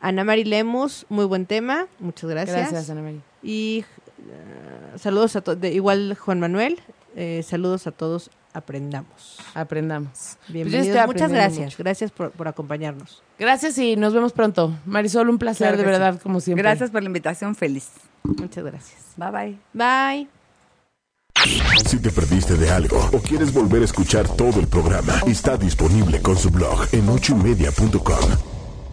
Ana Mari Lemus, muy buen tema. Muchas gracias. Gracias, Ana María. Y eh, saludos a todos. Igual Juan Manuel, eh, saludos a todos. Aprendamos. Aprendamos. Pues Bienvenidos. Muchas gracias. mucho. Gracias por, por acompañarnos. Gracias y nos vemos pronto. Marisol, un placer Claro de sí. verdad, como siempre. Gracias por la invitación, feliz. Muchas gracias. Bye bye. Bye. Si te perdiste de algo o quieres volver a escuchar todo el programa, está disponible con su blog en ochoymedia.com.